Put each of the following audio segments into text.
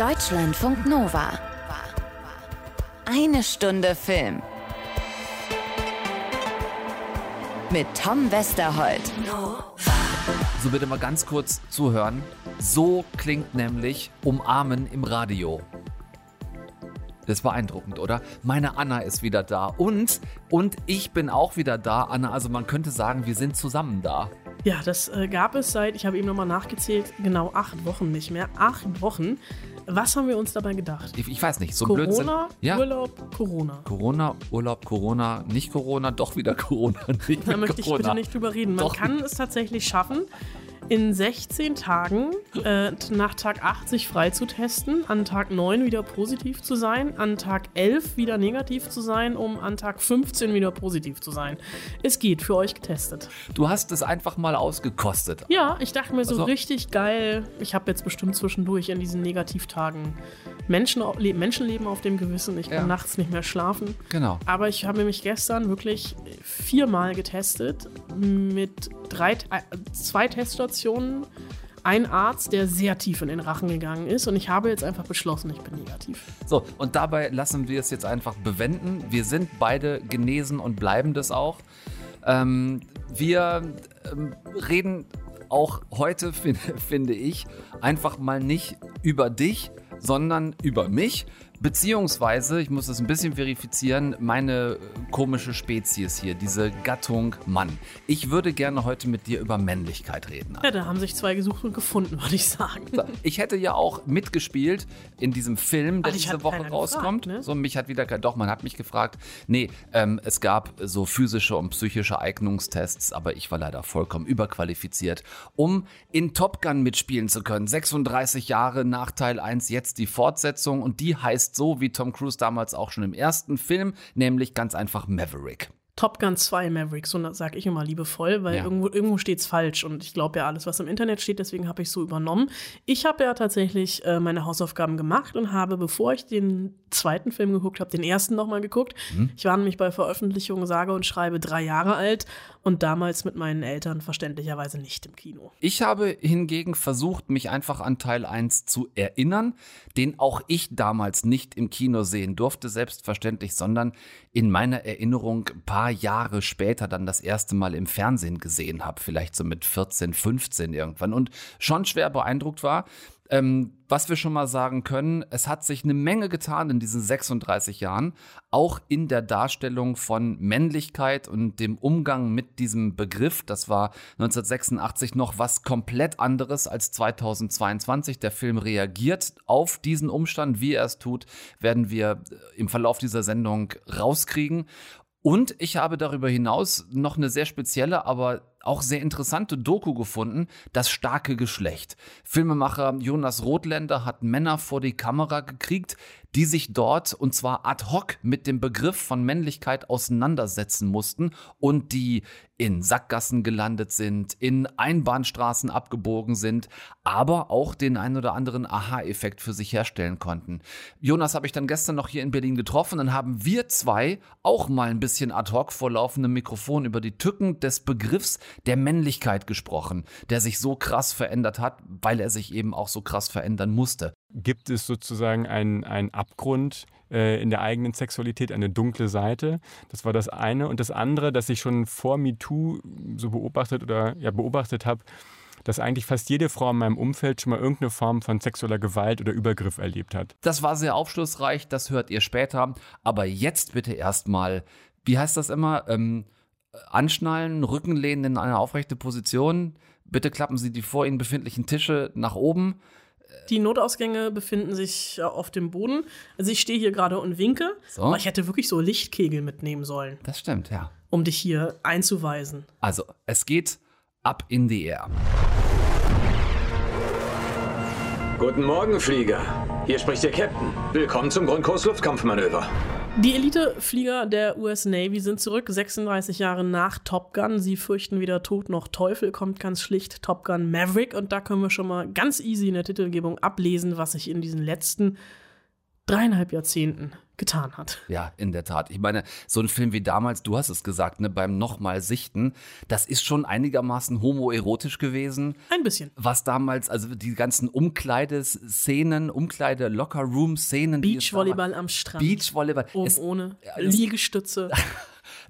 Deutschlandfunk Nova. Eine Stunde Film. Mit Tom Westerholt. So bitte mal ganz kurz zuhören. So klingt nämlich Umarmen im Radio. Das ist beeindruckend, oder? Meine Anna ist wieder da und und ich bin auch wieder da, Anna. Also man könnte sagen, wir sind zusammen da. Ja, das äh, gab es seit, ich habe eben nochmal nachgezählt, genau acht Wochen nicht mehr. Acht Wochen. Was haben wir uns dabei gedacht? Ich, ich weiß nicht, so Corona, Blödsinn. Ja. Urlaub, Corona. Corona, Urlaub, Corona, nicht Corona, doch wieder Corona, nicht Da mehr möchte ich Corona. bitte nicht drüber reden. Man Doch. kann es tatsächlich schaffen, in 16 Tagen äh, nach Tag 8 sich frei zu testen, an Tag 9 wieder positiv zu sein, an Tag 11 wieder negativ zu sein, um an Tag 15 wieder positiv zu sein. Es geht für euch getestet. Du hast es einfach mal ausgekostet. Ja, ich dachte mir so Also- richtig geil. Ich habe jetzt bestimmt zwischendurch an diesen Negativtagen Menschen, Le Menschenleben auf dem Gewissen. Ich kann Ja. nachts nicht mehr schlafen. Genau. Aber ich habe mich gestern wirklich viermal getestet mit drei, äh, zwei Teststationen. Ein Arzt, der sehr tief in den Rachen gegangen ist. Und ich habe jetzt einfach beschlossen, ich bin negativ. So, und dabei lassen wir es jetzt einfach bewenden. Wir sind beide genesen und bleiben das auch. Ähm, wir ähm, reden auch heute, fin- finde ich, einfach mal nicht über dich, sondern über mich. Beziehungsweise, ich muss das ein bisschen verifizieren, meine komische Spezies hier, diese Gattung Mann. Ich würde gerne heute mit dir über Männlichkeit reden. Ja, da haben sich zwei gesucht und gefunden, würde ich sagen. Ich hätte ja auch mitgespielt in diesem Film, der diese Woche rauskommt. gefragt, ne? So, mich hat wieder doch, man hat mich gefragt. Nee, ähm, es gab so physische und psychische Eignungstests, aber ich war leider vollkommen überqualifiziert, um in Top Gun mitspielen zu können. 36 Jahre nach Teil 1, jetzt die Fortsetzung und die heißt so wie Tom Cruise damals auch schon im ersten Film, nämlich ganz einfach Maverick. Top Gun 2 Maverick, so sage ich immer liebevoll, weil Ja. irgendwo, irgendwo steht's falsch und ich glaube ja alles, was im Internet steht, deswegen habe ich so übernommen. Ich habe ja tatsächlich äh, meine Hausaufgaben gemacht und habe, bevor ich den zweiten Film geguckt habe, den ersten nochmal geguckt. Ich war nämlich bei Veröffentlichung sage und schreibe drei Jahre alt und damals mit meinen Eltern verständlicherweise nicht im Kino. Ich habe hingegen versucht, mich einfach an Teil 1 zu erinnern, den auch ich damals nicht im Kino sehen durfte, selbstverständlich, sondern in meiner Erinnerung ein paar Jahre später dann das erste Mal im Fernsehen gesehen habe, vielleicht so mit 14, 15 irgendwann und schon schwer beeindruckt war. Ähm, was wir schon mal sagen können, es hat sich eine Menge getan in diesen 36 Jahren, auch in der Darstellung von Männlichkeit und dem Umgang mit diesem Begriff. Das war 1986 noch was komplett anderes als 2022. Der Film reagiert auf diesen Umstand. Wie er es tut, werden wir äh, im Verlauf dieser Sendung rauskriegen. Und ich habe darüber hinaus noch eine sehr spezielle, aber auch sehr interessante Doku gefunden, das starke Geschlecht. Filmemacher Jonas Rothländer hat Männer vor die Kamera gekriegt, die sich dort, und zwar ad hoc, mit dem Begriff von Männlichkeit auseinandersetzen mussten und die in Sackgassen gelandet sind, in Einbahnstraßen abgebogen sind, aber auch den ein oder anderen Aha-Effekt für sich herstellen konnten. Jonas habe ich dann gestern noch hier in Berlin getroffen, dann haben wir zwei auch mal ein bisschen ad hoc vor laufendem Mikrofon über die Tücken des Begriffs der Männlichkeit gesprochen, der sich so krass verändert hat, weil er sich eben auch so krass verändern musste. gibt es sozusagen einen, einen Abgrund äh, in der eigenen Sexualität, eine dunkle Seite. Das war das eine. Und das andere, das ich schon vor MeToo so beobachtet oder ja beobachtet habe, dass eigentlich fast jede Frau in meinem Umfeld schon mal irgendeine Form von sexueller Gewalt oder Übergriff erlebt hat. Das war sehr aufschlussreich, das hört ihr später. Aber jetzt bitte erstmal, wie heißt das immer? Ähm, anschnallen, Rücken lehnen in eine aufrechte Position. Bitte klappen Sie die vor Ihnen befindlichen Tische nach oben. Die Notausgänge befinden sich äh, auf dem Boden. Also ich stehe hier gerade und winke, So. aber ich hätte wirklich so Lichtkegel mitnehmen sollen, Das stimmt, ja. um dich hier einzuweisen. Also, es geht up in the air. Guten Morgen, Flieger. Hier spricht Ihr Captain. Willkommen zum Grundkurs Luftkampfmanöver. Die Eliteflieger der US Navy sind zurück, 36 Jahre nach Top Gun. Sie fürchten weder Tod noch Teufel, kommt ganz schlicht Top Gun Maverick. Und da können wir schon mal ganz easy in der Titelgebung ablesen, was sich in diesen letzten dreieinhalb Jahrzehnten getan hat. Ja, in der Tat. Ich meine, so ein Film wie damals, du hast es gesagt, ne, beim nochmal Sichten, das ist schon einigermaßen homoerotisch gewesen. Ein bisschen. Was damals, also die ganzen Umkleideszenen, Umkleide-Locker-Room-Szenen. die es Beachvolleyball am Strand. Beachvolleyball. Oben Es- ohne Liegestütze.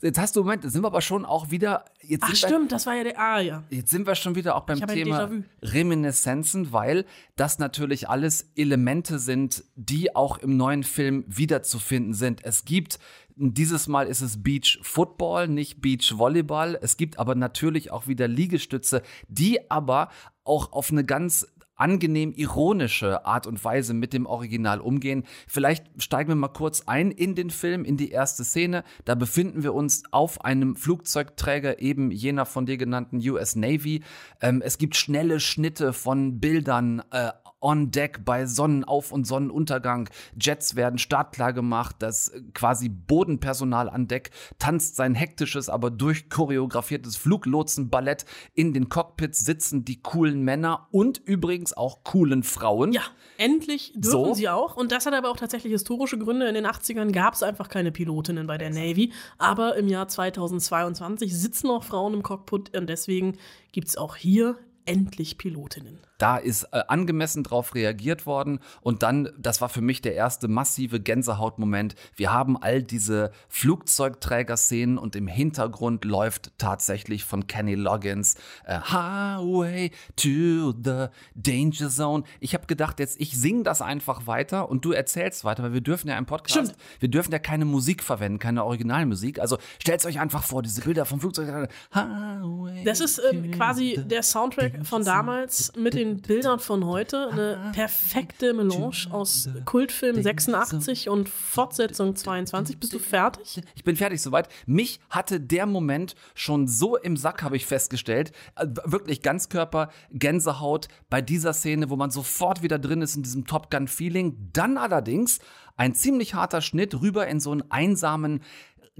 Jetzt hast du, Moment, jetzt sind wir aber schon auch wieder. Jetzt Ach sind Wir, stimmt, das war ja der. Ah ja. Jetzt sind wir schon wieder auch beim Thema. Reminiszenzen, weil das natürlich alles Elemente sind, die auch im neuen Film wiederzufinden sind. Es gibt, dieses Mal ist es Beach Football, nicht Beach Volleyball. Es gibt aber natürlich auch wieder Liegestütze, die aber auch auf eine ganz angenehm ironische Art und Weise mit dem Original umgehen. Vielleicht steigen wir mal kurz ein in den Film, in die erste Szene. Da befinden wir uns auf einem Flugzeugträger, eben jener von dir genannten US Navy. Ähm, es gibt schnelle Schnitte von Bildern äh, on Deck bei Sonnenauf- und Sonnenuntergang. Jets werden startklar gemacht. Das äh, quasi Bodenpersonal an Deck tanzt sein hektisches, aber durchchoreografiertes Fluglotsenballett. In den Cockpits sitzen die coolen Männer und übrigens auch coolen Frauen. Ja, endlich dürfen So. sie auch. Und das hat aber auch tatsächlich historische Gründe. In den 80ern gab es einfach keine Pilotinnen bei der Navy. Aber im Jahr 2022 sitzen auch Frauen im Cockpit und deswegen gibt es auch hier endlich Pilotinnen. Da ist äh, angemessen drauf reagiert worden und dann, das war für mich der erste massive Gänsehautmoment. Wir haben all diese Flugzeugträger-Szenen und im Hintergrund läuft tatsächlich von Kenny Loggins äh, Highway to the Danger Zone. Ich habe gedacht, jetzt ich singe das einfach weiter und du erzählst weiter, weil wir dürfen ja im Podcast, Stimmt. wir dürfen ja keine Musik verwenden, keine Originalmusik. Also stellt euch einfach vor, diese Bilder vom Flugzeug. Highway Das ist ähm, quasi der Soundtrack von damals mit den Bildern von heute. Eine perfekte Melange aus Kultfilm 86 und Fortsetzung 22. Bist du fertig? Ich bin fertig soweit. Mich hatte der Moment schon so im Sack, habe ich festgestellt. Äh, Wirklich Ganzkörper, Gänsehaut bei dieser Szene, wo man sofort wieder drin ist in diesem Top Gun-Feeling. Dann allerdings ein ziemlich harter Schnitt rüber in so einen einsamen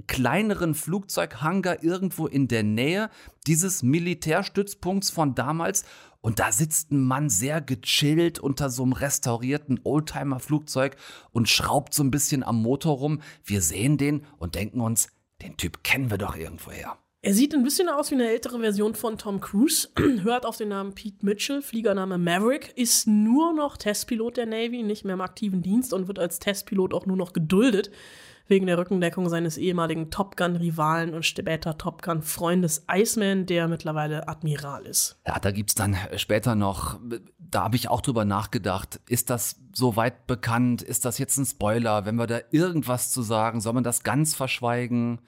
kleineren Flugzeughangar irgendwo in der Nähe dieses Militärstützpunkts von damals. Und da sitzt ein Mann sehr gechillt unter so einem restaurierten Oldtimer-Flugzeug und schraubt so ein bisschen am Motor rum. Wir sehen den und denken uns, den Typ kennen wir doch irgendwoher. Er sieht ein bisschen aus wie eine ältere Version von Tom Cruise, hört auf den Namen Pete Mitchell, Fliegername Maverick, ist nur noch Testpilot der Navy, nicht mehr im aktiven Dienst und wird als Testpilot auch nur noch geduldet, wegen der Rückendeckung seines ehemaligen Top Gun-Rivalen und später Top Gun-Freundes Iceman, der mittlerweile Admiral ist. Ja, da gibt's dann später noch, da habe ich auch drüber nachgedacht, ist das soweit bekannt? Ist das jetzt ein Spoiler? Wenn wir da irgendwas zu sagen, soll man das ganz verschweigen?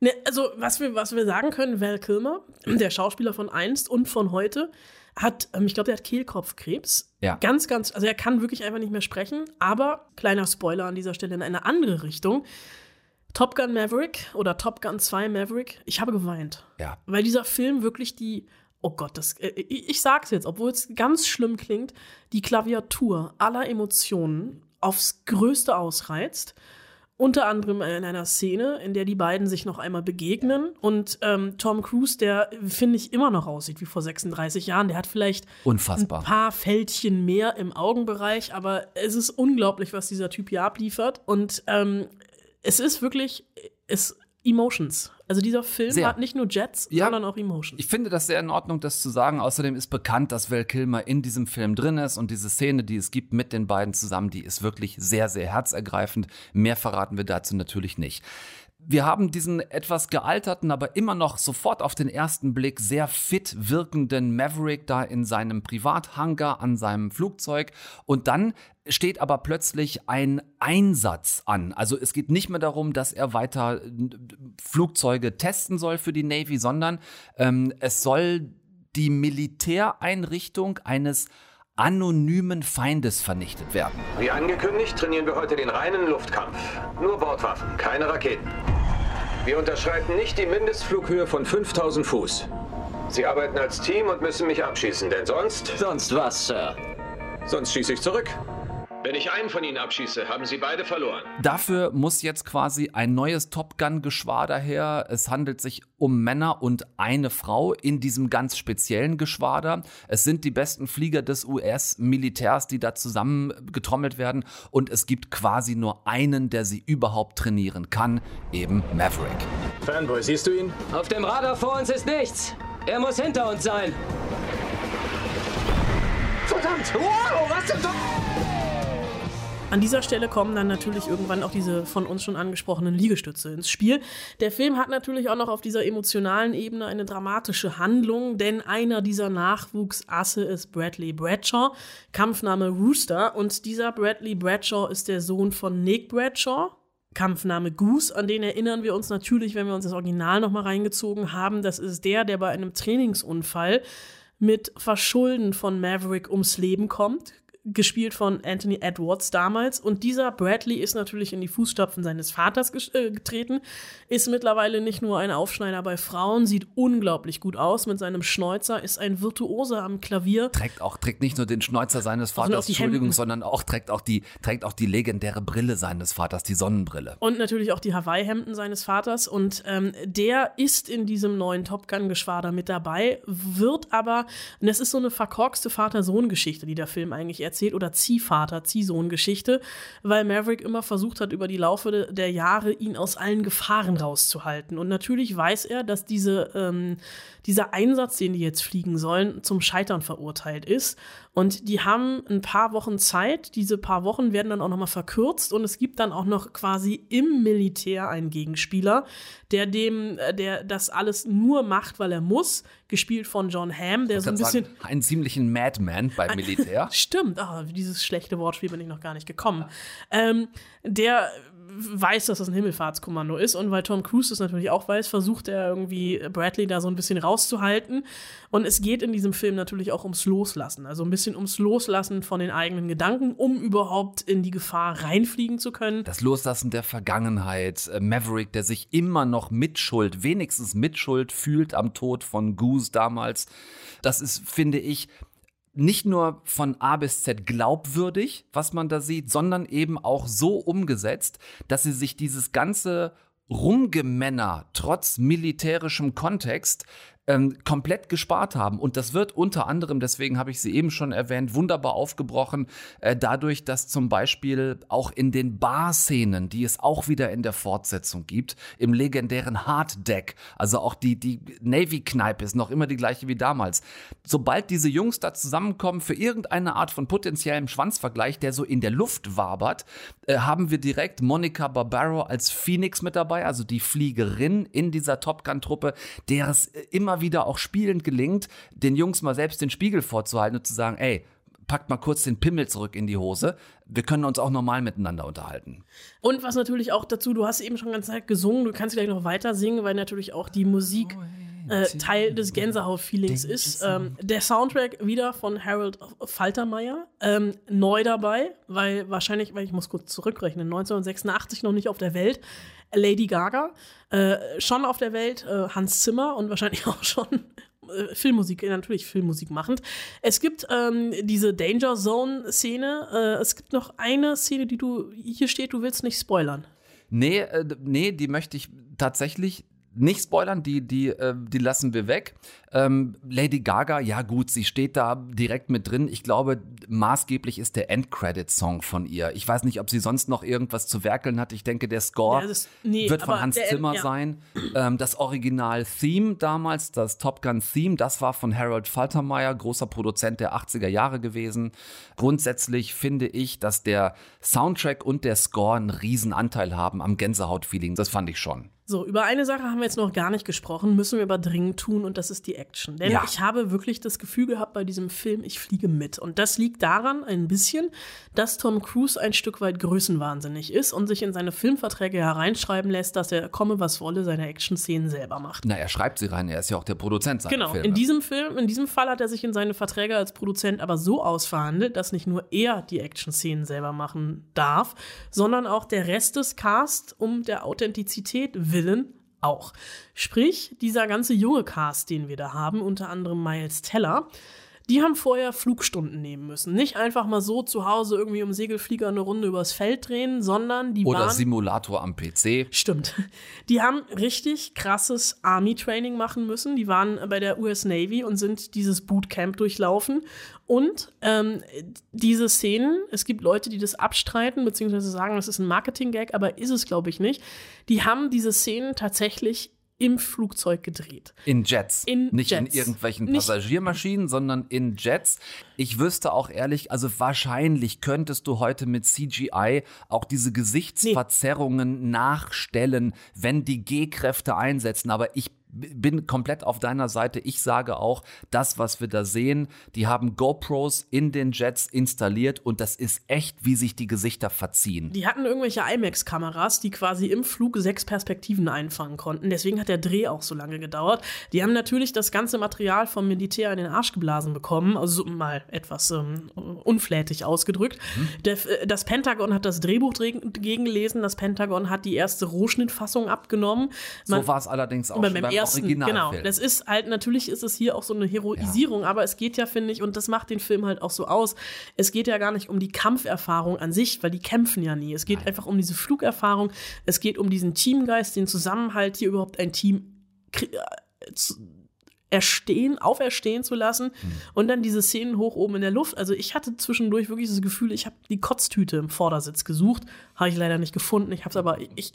Ne, also, was wir, was wir sagen können, Val Kilmer, der Schauspieler von einst und von heute, hat, ähm, ich glaube, der hat Kehlkopfkrebs. Ja. Ganz, ganz, also er kann wirklich einfach nicht mehr sprechen. Aber, kleiner Spoiler an dieser Stelle in eine andere Richtung. Top Gun Maverick oder Top Gun 2 Maverick, ich habe geweint. Ja. Weil dieser Film wirklich die, oh Gott, das, äh, ich, ich sag's jetzt, obwohl es ganz schlimm klingt, die Klaviatur aller Emotionen aufs Größte ausreizt. Unter anderem in einer Szene, in der die beiden sich noch einmal begegnen und ähm, Tom Cruise, der finde ich immer noch aussieht wie vor 36 Jahren, der hat vielleicht Unfassbar. ein paar Fältchen mehr im Augenbereich, aber es ist unglaublich, was dieser Typ hier abliefert und ähm, es ist wirklich es Emotions. Also dieser Film Sehr. hat nicht nur Jets, Ja. sondern auch Emotions. Ich finde das sehr in Ordnung, das zu sagen. Außerdem ist bekannt, dass Val Kilmer in diesem Film drin ist und diese Szene, die es gibt mit den beiden zusammen, die ist wirklich sehr, sehr herzergreifend. Mehr verraten wir dazu natürlich nicht. Wir haben diesen etwas gealterten, aber immer noch sofort auf den ersten Blick sehr fit wirkenden Maverick da in seinem Privathangar an seinem Flugzeug. Und dann steht aber plötzlich ein Einsatz an. Also es geht nicht mehr darum, dass er weiter Flugzeuge testen soll für die Navy, sondern ähm, es soll die Militäreinrichtung eines anonymen Feindes vernichtet werden. Wie angekündigt, trainieren wir heute den reinen Luftkampf. Nur Bordwaffen, keine Raketen. Wir unterschreiten nicht die Mindestflughöhe von 5000 Fuß. Sie arbeiten als Team und müssen mich abschießen, denn sonst, Sonst was, Sir? sonst schieße ich zurück. Wenn ich einen von ihnen abschieße, haben sie beide verloren. Dafür muss jetzt quasi ein neues Top Gun-Geschwader her. Es handelt sich um Männer und eine Frau in diesem ganz speziellen Geschwader. Es sind die besten Flieger des US-Militärs, die da zusammen getrommelt werden. Und es gibt quasi nur einen, der sie überhaupt trainieren kann, eben Maverick. Fanboy, siehst du ihn? Auf dem Radar vor uns ist nichts. Er muss hinter uns sein. Verdammt! Wow, was zum An dieser Stelle kommen dann natürlich irgendwann auch diese von uns schon angesprochenen Liegestütze ins Spiel. Der Film hat natürlich auch noch auf dieser emotionalen Ebene eine dramatische Handlung, denn einer dieser Nachwuchsasse ist Bradley Bradshaw, Kampfname Rooster. Und dieser Bradley Bradshaw ist der Sohn von Nick Bradshaw, Kampfname Goose, an den erinnern wir uns natürlich, wenn wir uns das Original nochmal reingezogen haben. Das ist der, der bei einem Trainingsunfall mit Verschulden von Maverick ums Leben kommt, gespielt von Anthony Edwards damals. Und dieser Bradley ist natürlich in die Fußstapfen seines Vaters äh, getreten, ist mittlerweile nicht nur ein Aufschneider bei Frauen, sieht unglaublich gut aus mit seinem Schnäuzer, ist ein Virtuose am Klavier. Trägt auch, trägt nicht nur den Schnäuzer seines Vaters, die Entschuldigung, Hemden. sondern auch trägt auch die, trägt auch die legendäre Brille seines Vaters, die Sonnenbrille. Und natürlich auch die Hawaii-Hemden seines Vaters. Und ähm, der ist in diesem neuen Top Gun-Geschwader mit dabei, wird aber, und das ist so eine verkorkste Vater-Sohn-Geschichte, die der Film eigentlich erzählt, oder Ziehvater, Ziehsohn-Geschichte, weil Maverick immer versucht hat, über die Laufe de- der Jahre ihn aus allen Gefahren rauszuhalten. Und natürlich weiß er, dass diese, ähm, dieser Einsatz, den die jetzt fliegen sollen, zum Scheitern verurteilt ist. Und die haben ein paar Wochen Zeit. Diese paar Wochen werden dann auch nochmal verkürzt und es gibt dann auch noch quasi im Militär einen Gegenspieler, der dem, äh, der das alles nur macht, weil er muss, gespielt von John Hamm, der so ein bisschen. sagen, einen ziemlichen Madman beim Militär. Stimmt, ah, dieses schlechte Wortspiel bin ich noch gar nicht gekommen. Ähm, der weiß, dass das ein Himmelfahrtskommando ist und weil Tom Cruise es natürlich auch weiß, versucht er irgendwie Bradley da so ein bisschen rauszuhalten. Und es geht in diesem Film natürlich auch ums Loslassen, also ein bisschen ums Loslassen von den eigenen Gedanken, um überhaupt in die Gefahr reinfliegen zu können. Das Loslassen der Vergangenheit, äh, Maverick, der sich immer noch Mitschuld, wenigstens Mitschuld fühlt am Tod von Goose damals. Das ist, finde ich, nicht nur von A bis Z glaubwürdig, was man da sieht, sondern eben auch so umgesetzt, dass sie sich dieses ganze Rumgemänner trotz militärischem Kontext ähm, komplett gespart haben. Und das wird unter anderem, deswegen habe ich sie eben schon erwähnt, wunderbar aufgebrochen, äh, dadurch, dass zum Beispiel auch in den Bar-Szenen, die es auch wieder in der Fortsetzung gibt, im legendären Hard Deck, also auch die, die Navy-Kneipe ist noch immer die gleiche wie damals. Sobald diese Jungs da zusammenkommen für irgendeine Art von potenziellem Schwanzvergleich, der so in der Luft wabert, äh, haben wir direkt Monica Barbaro als Phoenix mit dabei, also die Fliegerin in dieser Top Gun-Truppe, der es äh, immer wieder auch spielend gelingt, den Jungs mal selbst den Spiegel vorzuhalten und zu sagen, ey, packt mal kurz den Pimmel zurück in die Hose. Wir können uns auch normal miteinander unterhalten. Und was natürlich auch dazu, du hast eben schon ganz Zeit gesungen, du kannst gleich noch weiter singen, weil natürlich auch die Musik äh, Teil des Gänsehaut-Feelings ist. Ähm, der Soundtrack wieder von Harold Faltermeier, ähm, neu dabei, weil wahrscheinlich, weil ich muss kurz zurückrechnen, 1986 noch nicht auf der Welt. Lady Gaga, äh, schon auf der Welt äh, Hans Zimmer und wahrscheinlich auch schon äh, Filmmusik, äh, natürlich Filmmusik machend. Es gibt ähm, diese Danger Zone-Szene. Äh, es gibt noch eine Szene, die du, hier steht, du willst nicht spoilern. Nee, äh, nee, die möchte ich tatsächlich nicht spoilern, die, die, äh, die lassen wir weg. Ähm, Lady Gaga, ja gut, sie steht da direkt mit drin. Ich glaube, maßgeblich ist der Endcredit-Song von ihr. Ich weiß nicht, ob sie sonst noch irgendwas zu werkeln hat. Ich denke, der Score Ja, das- nee, wird von Hans der- Zimmer ja. sein. Ähm, das Original-Theme damals, das Top Gun-Theme, das war von Harold Faltermeyer, großer Produzent der 80er Jahre gewesen. Grundsätzlich finde ich, dass der Soundtrack und der Score einen riesen Anteil haben am Gänsehaut-Feeling. Das fand ich schon. So, über eine Sache haben wir jetzt noch gar nicht gesprochen, müssen wir aber dringend tun und das ist die Action. Denn Ja. ich habe wirklich das Gefühl gehabt bei diesem Film, ich fliege mit. Und das liegt daran ein bisschen, dass Tom Cruise ein Stück weit größenwahnsinnig ist und sich in seine Filmverträge hereinschreiben lässt, dass er komme was wolle seine Action-Szenen selber macht. Na, er schreibt sie rein, er ist ja auch der Produzent seiner Genau, Filme. in diesem Film, in diesem Fall hat er sich in seine Verträge als Produzent aber so ausverhandelt, dass nicht nur er die Action-Szenen selber machen darf, sondern auch der Rest des Cast um der Authentizität willen auch. Sprich, dieser ganze junge Cast, den wir da haben, unter anderem Miles Teller, die haben vorher Flugstunden nehmen müssen. Nicht einfach mal so zu Hause irgendwie im Segelflieger eine Runde übers Feld drehen, sondern die Oder waren Simulator am PC. Stimmt. Die haben richtig krasses Army-Training machen müssen. Die waren bei der US Navy und sind dieses Bootcamp durchlaufen. Und ähm, diese Szenen, es gibt Leute, die das abstreiten, beziehungsweise sagen, das ist ein Marketing-Gag, aber ist es, glaube ich, nicht. Die haben diese Szenen tatsächlich im Flugzeug gedreht. In Jets. In nicht Jets. in irgendwelchen Nicht- Passagiermaschinen, sondern in Jets. Ich wüsste auch ehrlich, also wahrscheinlich könntest du heute mit CGI auch diese Gesichtsverzerrungen nachstellen, wenn die G-Kräfte einsetzen. Aber ich bin komplett auf deiner Seite. Ich sage auch, das, was wir da sehen, die haben GoPros in den Jets installiert und das ist echt, wie sich die Gesichter verziehen. Die hatten irgendwelche IMAX-Kameras, die quasi im Flug sechs Perspektiven einfangen konnten. Deswegen hat der Dreh auch so lange gedauert. Die haben natürlich das ganze Material vom Militär in den Arsch geblasen bekommen, also so mal etwas ähm, unflätig ausgedrückt. Der, äh, das Pentagon hat das Drehbuch dre- gegengelesen, das Pentagon hat die erste Rohschnittfassung abgenommen. Man- so war es allerdings auch schon beim beim ersten, Originalfilm. genau. Das ist halt, natürlich ist es hier auch so eine Heroisierung, aber es geht ja, finde ich, und das macht den Film halt auch so aus. Es geht ja gar nicht um die Kampferfahrung an sich, weil die kämpfen ja nie. Es geht einfach um diese Flugerfahrung. Es geht um diesen Teamgeist, den Zusammenhalt, hier überhaupt ein Team äh, erstehen, auferstehen zu lassen Mhm. und dann diese Szenen hoch oben in der Luft. Also ich hatte zwischendurch wirklich das Gefühl, ich habe die Kotztüte im Vordersitz gesucht, habe ich leider nicht gefunden. Ich habe es aber ich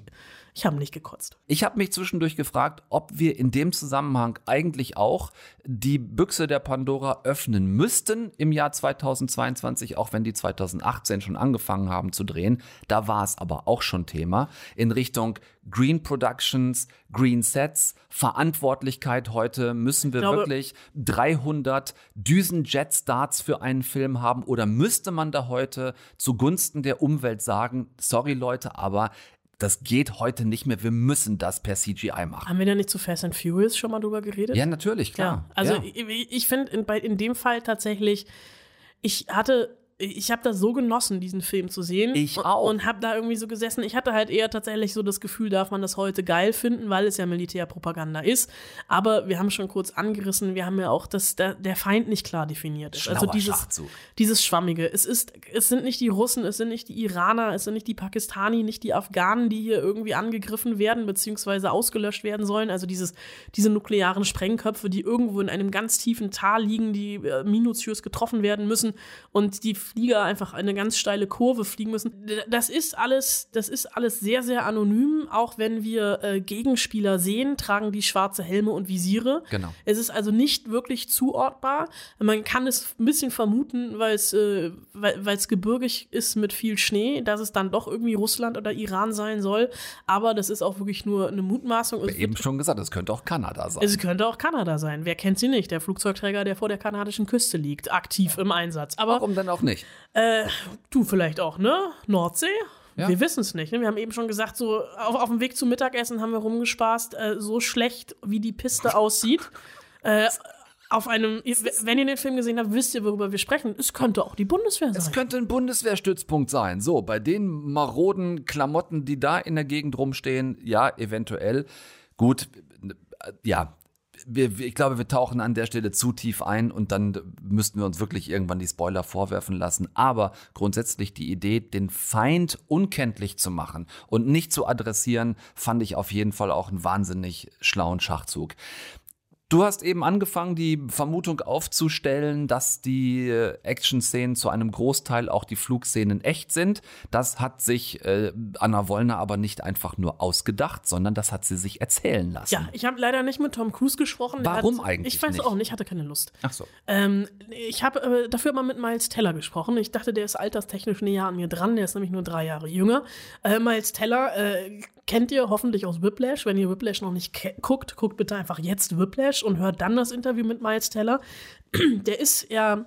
ich habe nicht gekotzt. Ich habe mich zwischendurch gefragt, ob wir in dem Zusammenhang eigentlich auch die Büchse der Pandora öffnen müssten im Jahr 2022, auch wenn die 2018 schon angefangen haben zu drehen. Da war es aber auch schon Thema in Richtung Green Productions, Green Sets, Verantwortlichkeit. Heute müssen wir glaube- wirklich 300 Düsen-Jet-Starts für einen Film haben oder müsste man da heute zugunsten der Umwelt sagen, sorry Leute, aber das geht heute nicht mehr. Wir müssen das per CGI machen. Haben wir da nicht zu Fast and Furious schon mal drüber geredet? Ja, natürlich, klar. Ja, also ja. ich, ich finde in, in dem Fall tatsächlich, ich hatte, ich habe das so genossen, diesen Film zu sehen. Ich und, auch. Und habe da irgendwie so gesessen. Ich hatte halt eher tatsächlich so das Gefühl, darf man das heute geil finden, weil es ja Militärpropaganda ist. Aber wir haben schon kurz angerissen, wir haben ja auch, dass der, der Feind nicht klar definiert ist. also dieses, Schachzug. dieses Schwammige. Es ist, es sind nicht die Russen, es sind nicht die Iraner, es sind nicht die Pakistani, nicht die Afghanen, die hier irgendwie angegriffen werden, beziehungsweise ausgelöscht werden sollen. Also dieses, diese nuklearen Sprengköpfe, die irgendwo in einem ganz tiefen Tal liegen, die äh, minutiös getroffen werden müssen und die Flieger einfach eine ganz steile Kurve fliegen müssen. Das ist alles, das ist alles sehr, sehr anonym. Auch wenn wir äh, Gegenspieler sehen, tragen die schwarze Helme und Visiere. Genau. Es ist also nicht wirklich zuortbar. Man kann es ein bisschen vermuten, weil es äh, weil es gebirgig ist mit viel Schnee, dass es dann doch irgendwie Russland oder Iran sein soll. Aber das ist auch wirklich nur eine Mutmaßung. Eben schon gesagt, es könnte auch Kanada sein. es könnte auch Kanada sein. Wer kennt sie nicht? Der Flugzeugträger, der vor der kanadischen Küste liegt, aktiv im Einsatz. Aber Warum denn auch nicht? Äh, du vielleicht auch, ne? Nordsee? Ja. Wir wissen es nicht. Ne? Wir haben eben schon gesagt, so auf, auf dem Weg zum Mittagessen haben wir rumgespaßt, äh, so schlecht wie die Piste aussieht. Äh, auf einem, wenn ihr den Film gesehen habt, wisst ihr, worüber wir sprechen. Es könnte auch die Bundeswehr Es sein. könnte ein Bundeswehrstützpunkt sein. So, bei den maroden Klamotten, die da in der Gegend rumstehen, ja, eventuell. Gut, äh, ja. Wir, ich glaube, wir tauchen an der Stelle zu tief ein und dann müssten wir uns wirklich irgendwann die Spoiler vorwerfen lassen. Aber grundsätzlich die Idee, den Feind unkenntlich zu machen und nicht zu adressieren, fand ich auf jeden Fall auch einen wahnsinnig schlauen Schachzug. Du hast eben angefangen, die Vermutung aufzustellen, dass die Action-Szenen zu einem Großteil auch die Flugszenen echt sind. Das hat sich äh, Anna Wollner aber nicht einfach nur ausgedacht, sondern das hat sie sich erzählen lassen. Ja, ich habe leider nicht mit Tom Cruise gesprochen. Warum hat, eigentlich Ich weiß nicht? auch nicht, hatte keine Lust. Ach so. Ähm, ich habe äh, dafür mal mit Miles Teller gesprochen. Ich dachte, der ist alterstechnisch näher an mir dran. Der ist nämlich nur drei Jahre jünger. Äh, Miles Teller äh, kennt ihr hoffentlich aus Whiplash. Wenn ihr Whiplash noch nicht guckt, guckt bitte einfach jetzt Whiplash und hört dann das Interview mit Miles Teller. der ist ja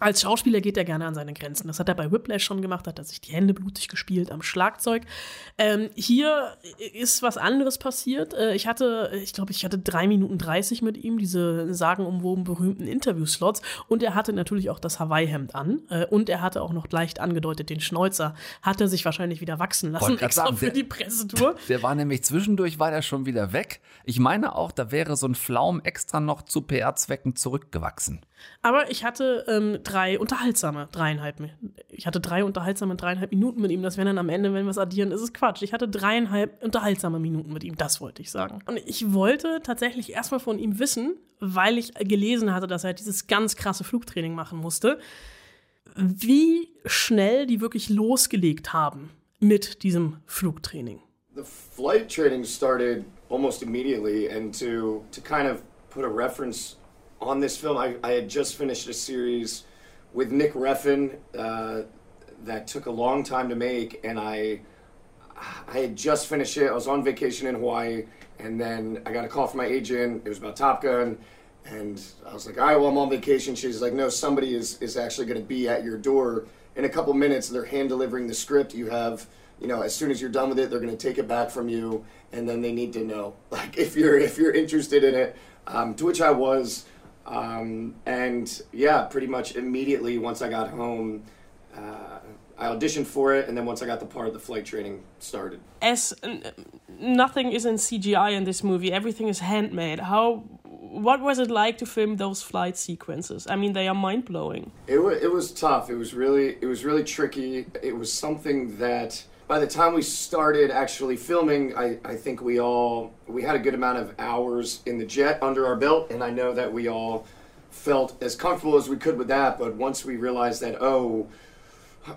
als Schauspieler geht er gerne an seine Grenzen. Das hat er bei Whiplash schon gemacht, hat er sich die Hände blutig gespielt am Schlagzeug. Ähm, hier ist was anderes passiert. Äh, ich hatte, ich glaube, ich hatte drei Minuten dreißig mit ihm, diese sagenumwoben berühmten Interviewslots. Und er hatte natürlich auch das Hawaii-Hemd an. Äh, und er hatte auch noch leicht angedeutet den Schnäuzer. Hat er sich wahrscheinlich wieder wachsen lassen, extra sagen, für der- die Pressetour. Der war nämlich zwischendurch, war der schon wieder weg. Ich meine auch, da wäre so ein Flaum extra noch zu PR-Zwecken zurückgewachsen. Aber ich hatte ähm, drei unterhaltsame, dreieinhalb, ich hatte drei unterhaltsame dreieinhalb Minuten mit ihm. Das wären dann am Ende, wenn wir es addieren, ist es Quatsch. Ich hatte dreieinhalb unterhaltsame Minuten mit ihm, das wollte ich sagen. Und ich wollte tatsächlich erstmal von ihm wissen, weil ich gelesen hatte, dass er dieses ganz krasse Flugtraining machen musste, wie schnell die wirklich losgelegt haben mit diesem Flugtraining. the flight training started almost immediately and to to kind of put a reference on this film i, I had just finished a series with nick reffin uh, that took a long time to make and i i had just finished it. I was on vacation in hawaii and then i got a call from my agent. It was about top gun and i was like all right well i'm on vacation. She's like no somebody is is actually going to be at your door in a couple minutes. They're hand delivering the script. You have you know as soon as you're done with it they're going to take it back from you and then they need to know like if you're if you're interested in it. Um, to which i was um, and yeah pretty much immediately once i got home uh, i auditioned for it and then once i got the part the flight training started as n- nothing is in CGI in this movie, everything is handmade. How what was it like to film those flight sequences? I mean, they are mind blowing. It, wa it was tough. It was really it was really tricky. It was something that by the time we started actually filming, I, I think we all we had a good amount of hours in the jet under our belt, and I know that we all felt as comfortable as we could with that. But once we realized that oh,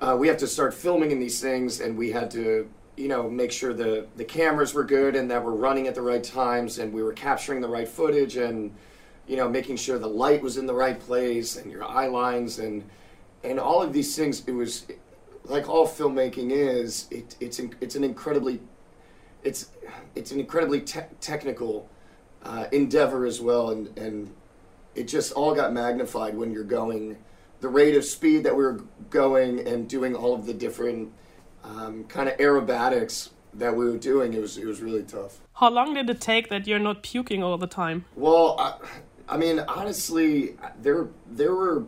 uh, we have to start filming in these things, and we had to you know make sure the the cameras were good and that we're running at the right times, and we were capturing the right footage and you know, making sure the light was in the right place and your eye lines and and all of these things. It was like all filmmaking is. It, it's in, it's an incredibly it's it's an incredibly te- technical uh, endeavor as well, and and it just all got magnified when you're going the rate of speed that we were going and doing all of the different um, kind of aerobatics that we were doing. It was it was really tough. How long did it take that you're not puking all the time? Well, I, I mean, honestly, there there were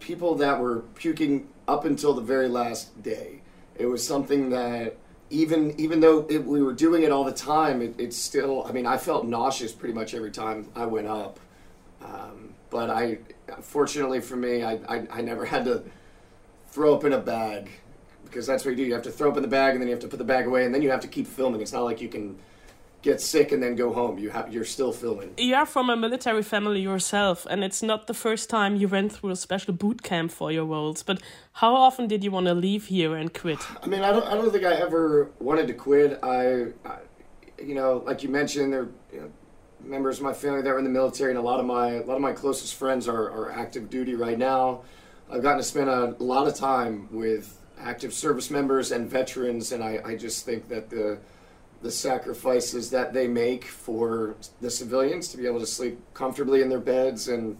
people that were puking up until the very last day. It was something that even even though it, we were doing it all the time, it, it's still. I mean, I felt nauseous pretty much every time I went up. Um, but I, fortunately for me, I, I I never had to throw up in a bag because that's what you do. You have to throw up in the bag and then you have to put the bag away and then you have to keep filming. It's not like you can get sick and then go home. You have you're still filming. You are from a military family yourself, and it's not the first time you went through a special boot camp for your roles. But how often did you want to leave here and quit? I mean, I don't, I don't think I ever wanted to quit. I, I you know, like you mentioned, there, you know, members of my family that were in the military, and a lot of my, a lot of my closest friends are, are active duty right now. I've gotten to spend a lot of time with active service members and veterans, and I, I just think that the, the sacrifices that they make for the civilians to be able to sleep comfortably in their beds. And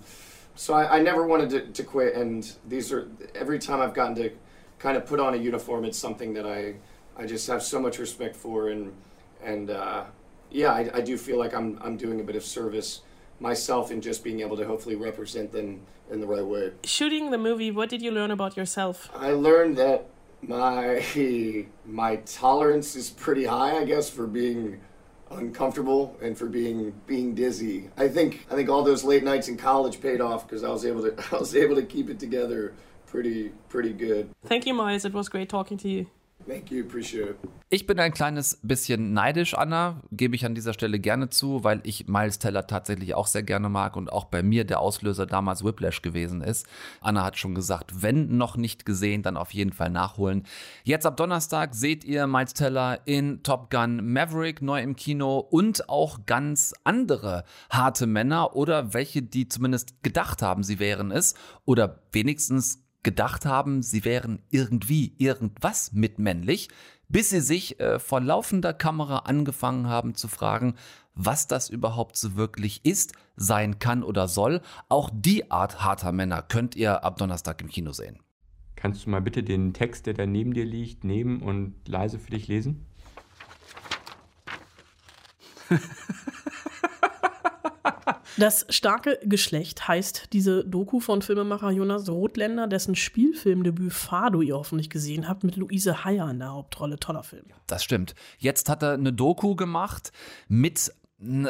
so I, I never wanted to, to quit. And these are every time i've gotten to kind of put on a uniform it's something that i i just have so much respect for. And and uh, yeah I, I do feel like i'm i'm doing a bit of service myself in just being able to hopefully represent them in the right way. Shooting the movie, what did you learn about yourself? I learned that my my tolerance is pretty high, I guess, for being uncomfortable and for being being dizzy. I think I think all those late nights in college paid off because I was able to I was able to keep it together pretty pretty good. Thank you, Miles. It was great talking to you. Thank you, appreciate it. Ich bin ein kleines bisschen neidisch, Anna, gebe ich an dieser Stelle gerne zu, weil ich Miles Teller tatsächlich auch sehr gerne mag und auch bei mir der Auslöser damals Whiplash gewesen ist. Anna hat schon gesagt, wenn noch nicht gesehen, dann auf jeden Fall nachholen. Jetzt ab Donnerstag seht ihr Miles Teller in Top Gun Maverick neu im Kino und auch ganz andere harte Männer oder welche, die zumindest gedacht haben, sie wären es oder wenigstens gedacht haben, sie wären irgendwie irgendwas mitmännlich, bis sie sich äh, vor laufender Kamera angefangen haben zu fragen, was das überhaupt so wirklich ist, sein kann oder soll. Auch die Art harter Männer könnt ihr ab Donnerstag im Kino sehen. Kannst du mal bitte den Text, der da neben dir liegt, nehmen und leise für dich lesen? Das starke Geschlecht heißt diese Doku von Filmemacher Jonas Rothländer, dessen Spielfilmdebüt Fado ihr hoffentlich gesehen habt, mit Luise Heyer in der Hauptrolle. Toller Film. Das stimmt. Jetzt hat er eine Doku gemacht mit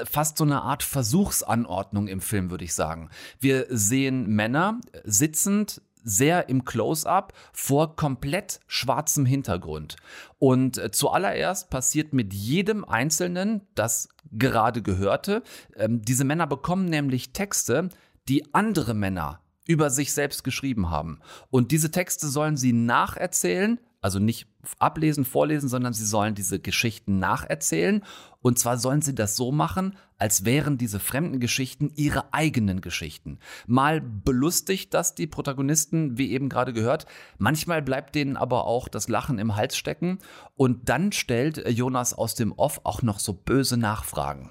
fast so eine Art Versuchsanordnung im Film, würde ich sagen. Wir sehen Männer sitzend sehr im Close-up vor komplett schwarzem Hintergrund. Und äh, zuallererst passiert mit jedem Einzelnen das gerade gehörte. Ähm, diese Männer bekommen nämlich Texte, die andere Männer über sich selbst geschrieben haben. Und diese Texte sollen sie nacherzählen, also nicht ablesen, vorlesen, sondern sie sollen diese Geschichten nacherzählen. Und zwar sollen sie das so machen, als wären diese fremden Geschichten ihre eigenen Geschichten. Mal belustigt das die Protagonisten, wie eben gerade gehört. Manchmal bleibt denen aber auch das Lachen im Hals stecken. Und dann stellt Jonas aus dem Off auch noch so böse Nachfragen.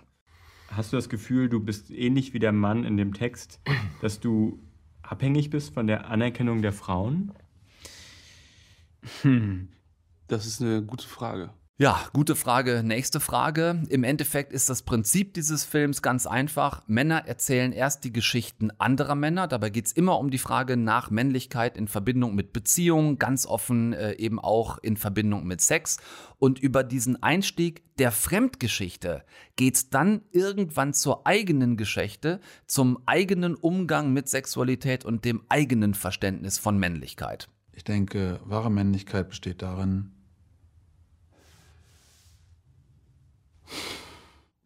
Hast du das Gefühl, du bist ähnlich wie der Mann in dem Text, dass du abhängig bist von der Anerkennung der Frauen? Hm, das ist eine gute Frage. Ja, gute Frage. Nächste Frage. Im Endeffekt ist das Prinzip dieses Films ganz einfach. Männer erzählen erst die Geschichten anderer Männer. Dabei geht es immer um die Frage nach Männlichkeit in Verbindung mit Beziehungen, ganz offen äh, eben auch in Verbindung mit Sex. Und über diesen Einstieg der Fremdgeschichte geht es dann irgendwann zur eigenen Geschichte, zum eigenen Umgang mit Sexualität und dem eigenen Verständnis von Männlichkeit. Ich denke, wahre Männlichkeit besteht darin,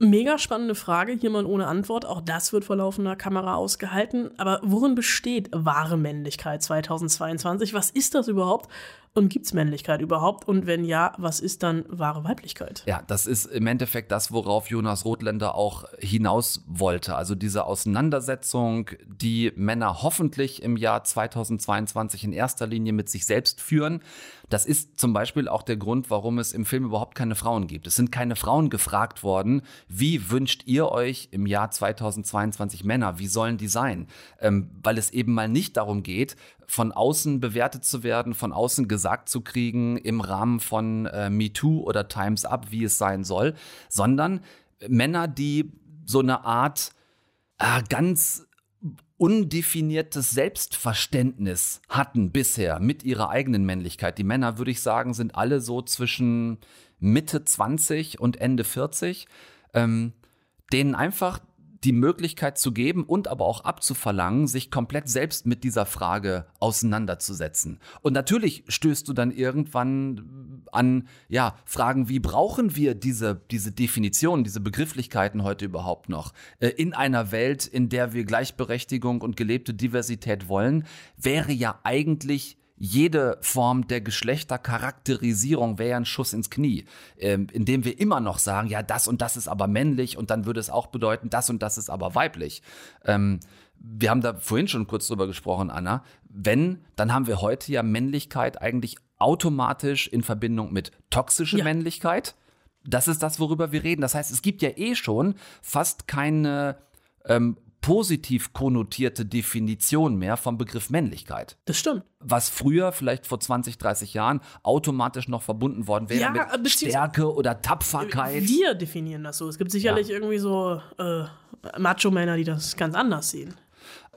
Mega spannende Frage, hier mal ohne Antwort. Auch das wird vor laufender Kamera ausgehalten. Aber worin besteht wahre Männlichkeit 2022? Was ist das überhaupt? Und gibt es Männlichkeit überhaupt? Und wenn ja, was ist dann wahre Weiblichkeit? Ja, das ist im Endeffekt das, worauf Jonas Rothländer auch hinaus wollte. Also diese Auseinandersetzung, die Männer hoffentlich im Jahr 2022 in erster Linie mit sich selbst führen. Das ist zum Beispiel auch der Grund, warum es im Film überhaupt keine Frauen gibt. Es sind keine Frauen gefragt worden, wie wünscht ihr euch im Jahr 2022 Männer? Wie sollen die sein? Ähm, weil es eben mal nicht darum geht, von außen bewertet zu werden, von außen gesagt zu kriegen im Rahmen von äh, MeToo oder Times Up, wie es sein soll, sondern Männer, die so eine Art äh, ganz undefiniertes Selbstverständnis hatten bisher mit ihrer eigenen Männlichkeit. Die Männer, würde ich sagen, sind alle so zwischen Mitte 20 und Ende 40, ähm, denen einfach die Möglichkeit zu geben und aber auch abzuverlangen, sich komplett selbst mit dieser Frage auseinanderzusetzen. Und natürlich stößt du dann irgendwann an, ja, Fragen wie brauchen wir diese, diese Definition, diese Begrifflichkeiten heute überhaupt noch? Äh, in einer Welt, in der wir Gleichberechtigung und gelebte Diversität wollen, wäre ja eigentlich jede Form der Geschlechtercharakterisierung wäre ein Schuss ins Knie, ähm, indem wir immer noch sagen, ja, das und das ist aber männlich und dann würde es auch bedeuten, das und das ist aber weiblich. Ähm, wir haben da vorhin schon kurz drüber gesprochen, Anna. Wenn, dann haben wir heute ja Männlichkeit eigentlich automatisch in Verbindung mit toxischer ja. Männlichkeit. Das ist das, worüber wir reden. Das heißt, es gibt ja eh schon fast keine ähm, positiv konnotierte Definition mehr vom Begriff Männlichkeit. Das stimmt. Was früher, vielleicht vor 20, 30 Jahren, automatisch noch verbunden worden wäre ja, mit Stärke oder Tapferkeit. Wir definieren das so. Es gibt sicherlich ja. irgendwie so äh, Macho-Männer, die das ganz anders sehen.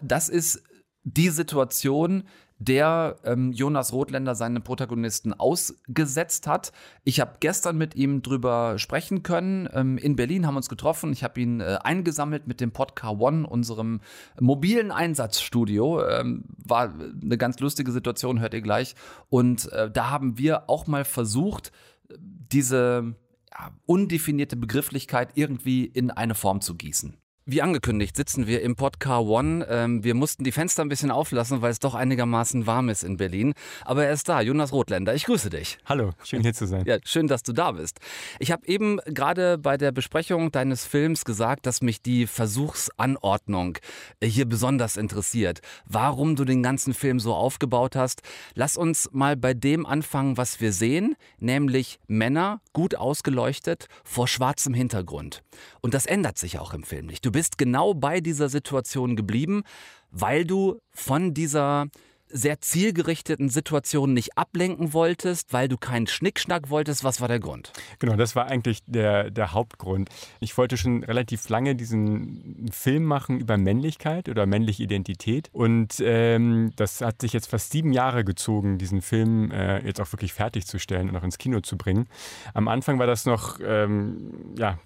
Das ist die Situation, der ähm, Jonas Rothländer seine Protagonisten ausgesetzt hat. Ich habe gestern mit ihm drüber sprechen können. Ähm, in Berlin haben wir uns getroffen. Ich habe ihn äh, eingesammelt mit dem Podcast One, unserem mobilen Einsatzstudio. Ähm, war eine ganz lustige Situation, hört ihr gleich. Und äh, da haben wir auch mal versucht, diese ja, undefinierte Begrifflichkeit irgendwie in eine Form zu gießen. Wie angekündigt sitzen wir im Podcar One. Ähm, wir mussten die Fenster ein bisschen auflassen, weil es doch einigermaßen warm ist in Berlin. Aber er ist da, Jonas Rothländer. Ich grüße dich. Hallo, schön hier zu sein. Ja, schön, dass du da bist. Ich habe eben gerade bei der Besprechung deines Films gesagt, dass mich die Versuchsanordnung hier besonders interessiert. Warum du den ganzen Film so aufgebaut hast. Lass uns mal bei dem anfangen, was wir sehen, nämlich Männer, gut ausgeleuchtet, vor schwarzem Hintergrund. Und das ändert sich auch im Film nicht. Du bist genau bei dieser Situation geblieben, weil du von dieser sehr zielgerichteten Situation nicht ablenken wolltest, weil du keinen Schnickschnack wolltest. Was war der Grund? Genau, das war eigentlich der, der Hauptgrund. Ich wollte schon relativ lange diesen Film machen über Männlichkeit oder männliche Identität. Und ähm, das hat sich jetzt fast sieben Jahre gezogen, diesen Film äh, jetzt auch wirklich fertigzustellen und auch ins Kino zu bringen. Am Anfang war das noch ähm, ja,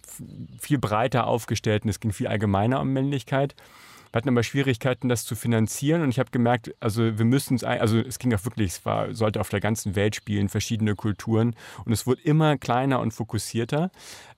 viel breiter aufgestellt und es ging viel allgemeiner um Männlichkeit. Wir hatten aber Schwierigkeiten, das zu finanzieren und ich habe gemerkt, also wir müssen es, also es ging auch wirklich, es war, sollte auf der ganzen Welt spielen, verschiedene Kulturen und es wurde immer kleiner und fokussierter.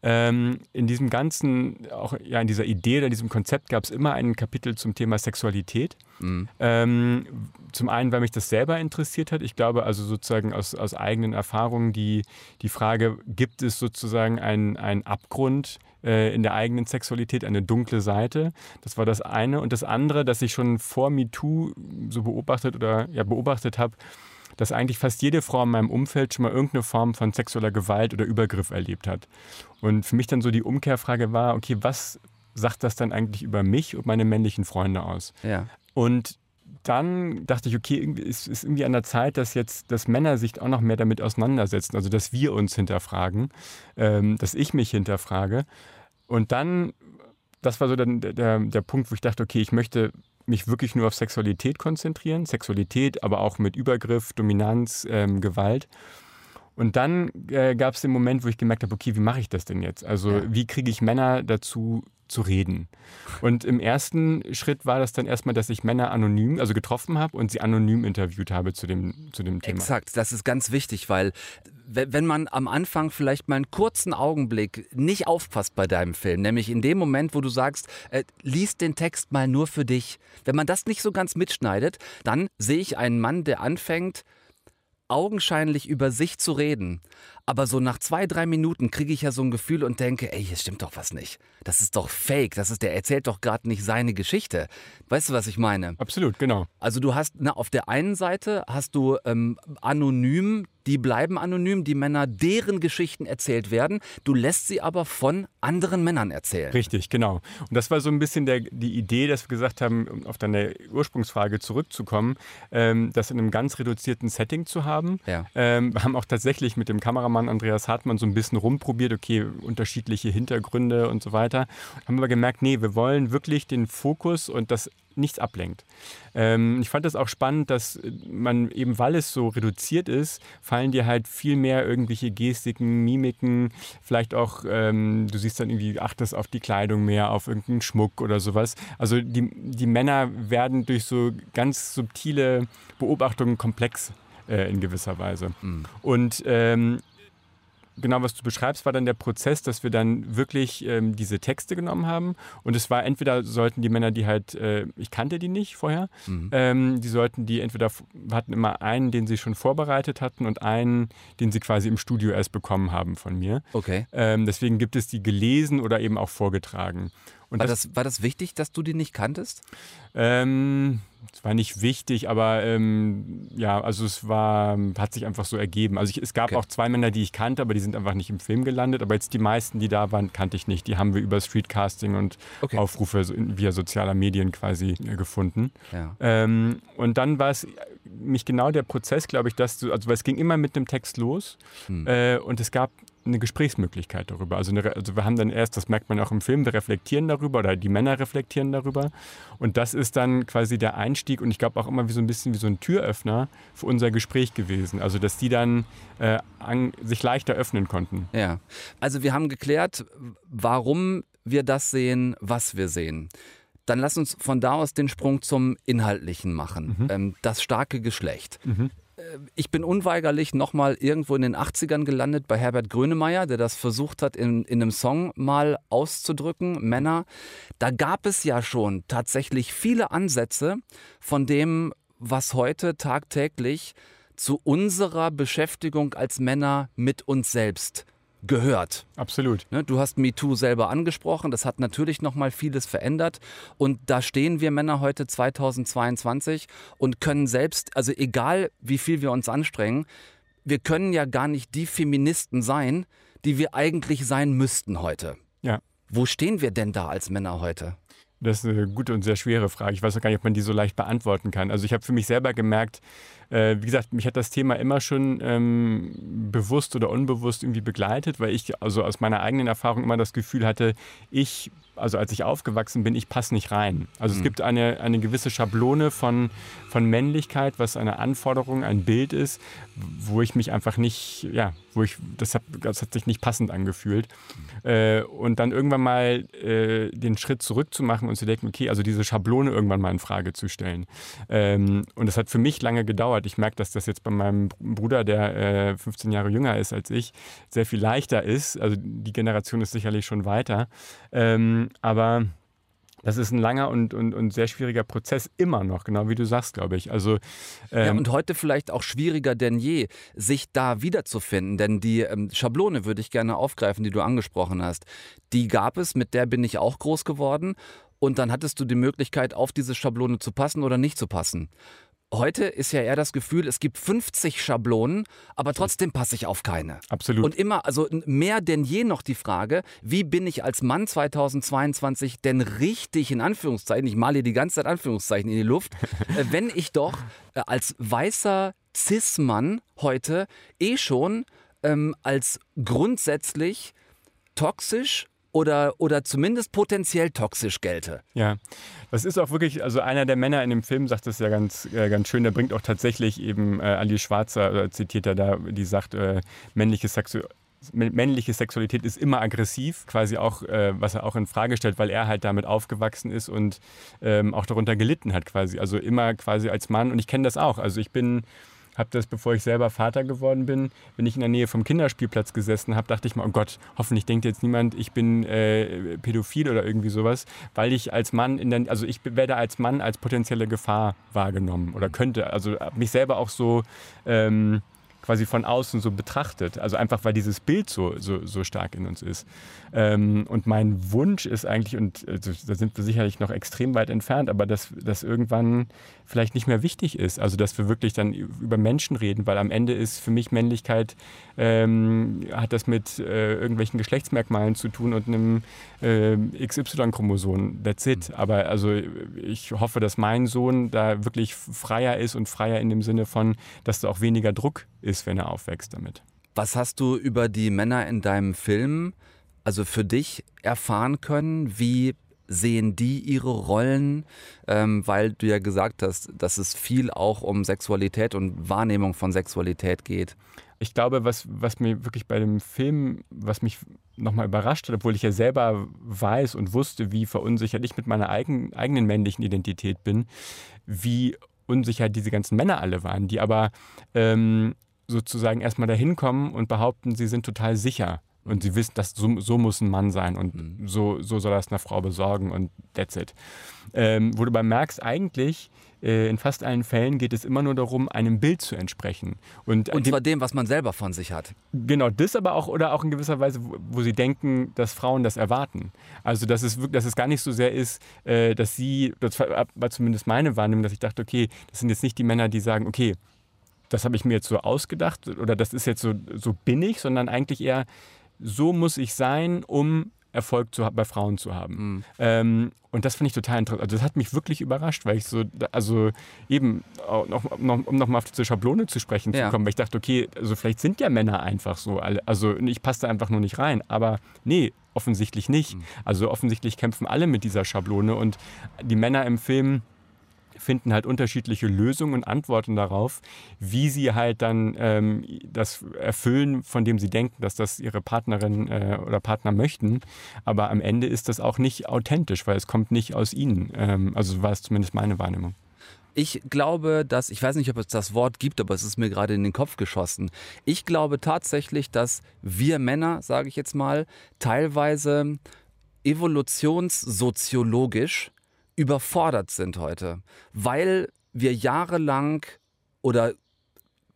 Ähm, in diesem ganzen, auch ja in dieser Idee oder in diesem Konzept gab es immer ein Kapitel zum Thema Sexualität. Mhm. Ähm, zum einen, weil mich das selber interessiert hat. Ich glaube also sozusagen aus, aus eigenen Erfahrungen die, die Frage, gibt es sozusagen einen Abgrund äh, in der eigenen Sexualität, eine dunkle Seite? Das war das eine. Und das andere, dass ich schon vor MeToo so beobachtet oder ja beobachtet habe, dass eigentlich fast jede Frau in meinem Umfeld schon mal irgendeine Form von sexueller Gewalt oder Übergriff erlebt hat. Und für mich dann so die Umkehrfrage war, okay, was sagt das dann eigentlich über mich und meine männlichen Freunde aus? Ja. Und dann dachte ich, okay, es ist irgendwie an der Zeit, dass jetzt das Männer sich auch noch mehr damit auseinandersetzen, also dass wir uns hinterfragen, ähm, dass ich mich hinterfrage. Und dann, das war so der, der, der Punkt, wo ich dachte, okay, ich möchte mich wirklich nur auf Sexualität konzentrieren, Sexualität, aber auch mit Übergriff, Dominanz, ähm, Gewalt. Und dann äh, gab es den Moment, wo ich gemerkt habe, okay, wie mache ich das denn jetzt? Also ja. wie kriege ich Männer dazu, zu reden. Und im ersten Schritt war das dann erstmal, dass ich Männer anonym, also getroffen habe und sie anonym interviewt habe zu dem, zu dem Thema. Exakt, das ist ganz wichtig, weil wenn man am Anfang vielleicht mal einen kurzen Augenblick nicht aufpasst bei deinem Film, nämlich in dem Moment, wo du sagst, äh, lies den Text mal nur für dich, wenn man das nicht so ganz mitschneidet, dann sehe ich einen Mann, der anfängt, augenscheinlich über sich zu reden. Aber so nach zwei, drei Minuten kriege ich ja so ein Gefühl und denke, ey, hier stimmt doch was nicht. Das ist doch fake. Das ist, der erzählt doch gerade nicht seine Geschichte. Weißt du, was ich meine? Absolut, genau. Also du hast, na, auf der einen Seite hast du ähm, anonym die bleiben anonym, die Männer, deren Geschichten erzählt werden. Du lässt sie aber von anderen Männern erzählen. Richtig, genau. Und das war so ein bisschen der, die Idee, dass wir gesagt haben, um auf deine Ursprungsfrage zurückzukommen, ähm, das in einem ganz reduzierten Setting zu haben. Ja. Ähm, wir haben auch tatsächlich mit dem Kameramann Andreas Hartmann so ein bisschen rumprobiert, okay, unterschiedliche Hintergründe und so weiter. Haben aber gemerkt, nee, wir wollen wirklich den Fokus und das nichts ablenkt. Ähm, ich fand das auch spannend, dass man eben, weil es so reduziert ist, fallen dir halt viel mehr irgendwelche Gestiken, Mimiken, vielleicht auch, ähm, du siehst dann irgendwie, achtest auf die Kleidung mehr, auf irgendeinen Schmuck oder sowas. Also die, die Männer werden durch so ganz subtile Beobachtungen komplex äh, in gewisser Weise. Mhm. Und ähm, genau, was du beschreibst, war dann der Prozess, dass wir dann wirklich ähm, diese Texte genommen haben. Und es war entweder sollten die Männer, die halt, äh, ich kannte die nicht vorher, mhm. ähm, die sollten die entweder, hatten immer einen, den sie schon vorbereitet hatten und einen, den sie quasi im Studio erst bekommen haben von mir. Okay. Ähm, deswegen gibt es die gelesen oder eben auch vorgetragen. Und war, das, das, war das wichtig, dass du die nicht kanntest? Ähm, es war nicht wichtig, aber ähm, ja, also es war, hat sich einfach so ergeben. Also ich, es gab okay. auch zwei Männer, die ich kannte, aber die sind einfach nicht im Film gelandet. Aber jetzt die meisten, die da waren, kannte ich nicht. Die haben wir über Streetcasting und okay. Aufrufe via sozialer Medien quasi äh, gefunden. Ja. Ähm, und dann war es nicht genau der Prozess, glaube ich, dass du, also weil es ging immer mit einem Text los hm. äh, und es gab eine Gesprächsmöglichkeit darüber. Also, eine, also wir haben dann erst, das merkt man auch im Film, wir reflektieren darüber oder die Männer reflektieren darüber. Und das ist dann quasi der Einstieg und ich glaube auch immer wie so ein bisschen wie so ein Türöffner für unser Gespräch gewesen. Also dass die dann äh, an, sich leichter öffnen konnten. Ja, also wir haben geklärt, warum wir das sehen, was wir sehen. Dann lass uns von da aus den Sprung zum Inhaltlichen machen. Mhm. Ähm, das starke Geschlecht. Mhm ich bin unweigerlich nochmal irgendwo in den 80ern gelandet bei Herbert Grönemeyer, der das versucht hat, in, in einem Song mal auszudrücken, Männer. Da gab es ja schon tatsächlich viele Ansätze von dem, was heute tagtäglich zu unserer Beschäftigung als Männer mit uns selbst gehört. Absolut. Ne, du hast MeToo selber angesprochen, das hat natürlich noch mal vieles verändert und da stehen wir Männer heute 2022 und können selbst, also egal wie viel wir uns anstrengen, wir können ja gar nicht die Feministen sein, die wir eigentlich sein müssten heute. Ja. Wo stehen wir denn da als Männer heute? Das ist eine gute und sehr schwere Frage. Ich weiß auch gar nicht, ob man die so leicht beantworten kann. Also ich habe für mich selber gemerkt, äh, wie gesagt, mich hat das Thema immer schon ähm, bewusst oder unbewusst irgendwie begleitet, weil ich also aus meiner eigenen Erfahrung immer das Gefühl hatte, ich, also als ich aufgewachsen bin, ich passe nicht rein. Also mhm. es gibt eine, eine gewisse Schablone von, von Männlichkeit, was eine Anforderung, ein Bild ist, wo ich mich einfach nicht, ja, wo ich, das hat, das hat sich nicht passend angefühlt. Mhm. Äh, und dann irgendwann mal äh, den Schritt zurückzumachen und zu denken, okay, also diese Schablone irgendwann mal in Frage zu stellen. Ähm, und das hat für mich lange gedauert dauert. Ich merke, dass das jetzt bei meinem Bruder, der äh, 15 Jahre jünger ist als ich, sehr viel leichter ist. Also die Generation ist sicherlich schon weiter. Ähm, aber das ist ein langer und, und, und sehr schwieriger Prozess immer noch, genau wie du sagst, glaube ich. Also, ähm ja, und heute vielleicht auch schwieriger denn je, sich da wiederzufinden. Denn die ähm, Schablone würde ich gerne aufgreifen, die du angesprochen hast. Die gab es, mit der bin ich auch groß geworden. Und dann hattest du die Möglichkeit, auf diese Schablone zu passen oder nicht zu passen. Heute ist ja eher das Gefühl, es gibt 50 Schablonen, aber trotzdem passe ich auf keine. Absolut. Und immer, also mehr denn je noch die Frage, wie bin ich als Mann 2022 denn richtig in Anführungszeichen, ich male die ganze Zeit Anführungszeichen in die Luft, äh, wenn ich doch äh, als weißer Cis-Mann heute eh schon ähm, als grundsätzlich toxisch oder, oder zumindest potenziell toxisch gelte. Ja, das ist auch wirklich, also einer der Männer in dem Film sagt das ja ganz, äh, ganz schön, der bringt auch tatsächlich eben äh, Ali Schwarzer, äh, zitiert er da, die sagt, äh, männliche Sexualität männliche Sexualität ist immer aggressiv, quasi auch, äh, was er auch in Frage stellt, weil er halt damit aufgewachsen ist und ähm, auch darunter gelitten hat, quasi. Also immer quasi als Mann. Und ich kenne das auch. Also ich bin habe das, bevor ich selber Vater geworden bin, wenn ich in der Nähe vom Kinderspielplatz gesessen habe, dachte ich mir, oh Gott, hoffentlich denkt jetzt niemand, ich bin äh, pädophil oder irgendwie sowas, weil ich als Mann in der, also ich werde als Mann als potenzielle Gefahr wahrgenommen oder könnte, also mich selber auch so ähm, quasi von außen so betrachtet. Also einfach, weil dieses Bild so, so, so stark in uns ist. Ähm, und mein Wunsch ist eigentlich, und also, da sind wir sicherlich noch extrem weit entfernt, aber dass das irgendwann vielleicht nicht mehr wichtig ist. Also dass wir wirklich dann über Menschen reden, weil am Ende ist für mich Männlichkeit, ähm, hat das mit äh, irgendwelchen Geschlechtsmerkmalen zu tun und einem äh, XY-Chromosom. That's it. Aber also ich hoffe, dass mein Sohn da wirklich freier ist und freier in dem Sinne von, dass da auch weniger Druck ist, wenn er aufwächst damit. Was hast du über die Männer in deinem Film also für dich erfahren können? Wie sehen die ihre Rollen? Ähm, weil du ja gesagt hast, dass es viel auch um Sexualität und Wahrnehmung von Sexualität geht. Ich glaube, was, was mir wirklich bei dem Film, was mich nochmal überrascht hat, obwohl ich ja selber weiß und wusste, wie verunsichert ich mit meiner eigen, eigenen männlichen Identität bin, wie unsicher diese ganzen Männer alle waren, die aber ähm, sozusagen erstmal dahin kommen und behaupten, sie sind total sicher und sie wissen, dass so, so muss ein Mann sein und mhm. so, so soll das einer Frau besorgen und that's it. Ähm, wo du aber merkst, eigentlich äh, in fast allen Fällen geht es immer nur darum, einem Bild zu entsprechen. Und, und zwar dem, was man selber von sich hat. Genau, das aber auch, oder auch in gewisser Weise, wo, wo sie denken, dass Frauen das erwarten. Also, dass es, dass es gar nicht so sehr ist, äh, dass sie, das war zumindest meine Wahrnehmung, dass ich dachte, okay, das sind jetzt nicht die Männer, die sagen, okay, das habe ich mir jetzt so ausgedacht oder das ist jetzt so, so bin ich, sondern eigentlich eher, so muss ich sein, um Erfolg zu, bei Frauen zu haben. Mhm. Ähm, und das finde ich total interessant. Also das hat mich wirklich überrascht, weil ich so, also eben, noch, noch, um nochmal auf diese Schablone zu sprechen ja. zu kommen, weil ich dachte, okay, also vielleicht sind ja Männer einfach so. Alle, also ich passe da einfach nur nicht rein. Aber nee, offensichtlich nicht. Mhm. Also offensichtlich kämpfen alle mit dieser Schablone und die Männer im Film finden halt unterschiedliche Lösungen und Antworten darauf, wie sie halt dann ähm, das erfüllen, von dem sie denken, dass das ihre Partnerin äh, oder Partner möchten. Aber am Ende ist das auch nicht authentisch, weil es kommt nicht aus ihnen. Ähm, also war es zumindest meine Wahrnehmung. ich glaube, dass, ich weiß nicht, ob es das Wort gibt, aber es ist mir gerade in den Kopf geschossen. Ich glaube tatsächlich, dass wir Männer, sage ich jetzt mal, teilweise evolutionssoziologisch überfordert sind heute, weil wir jahrelang oder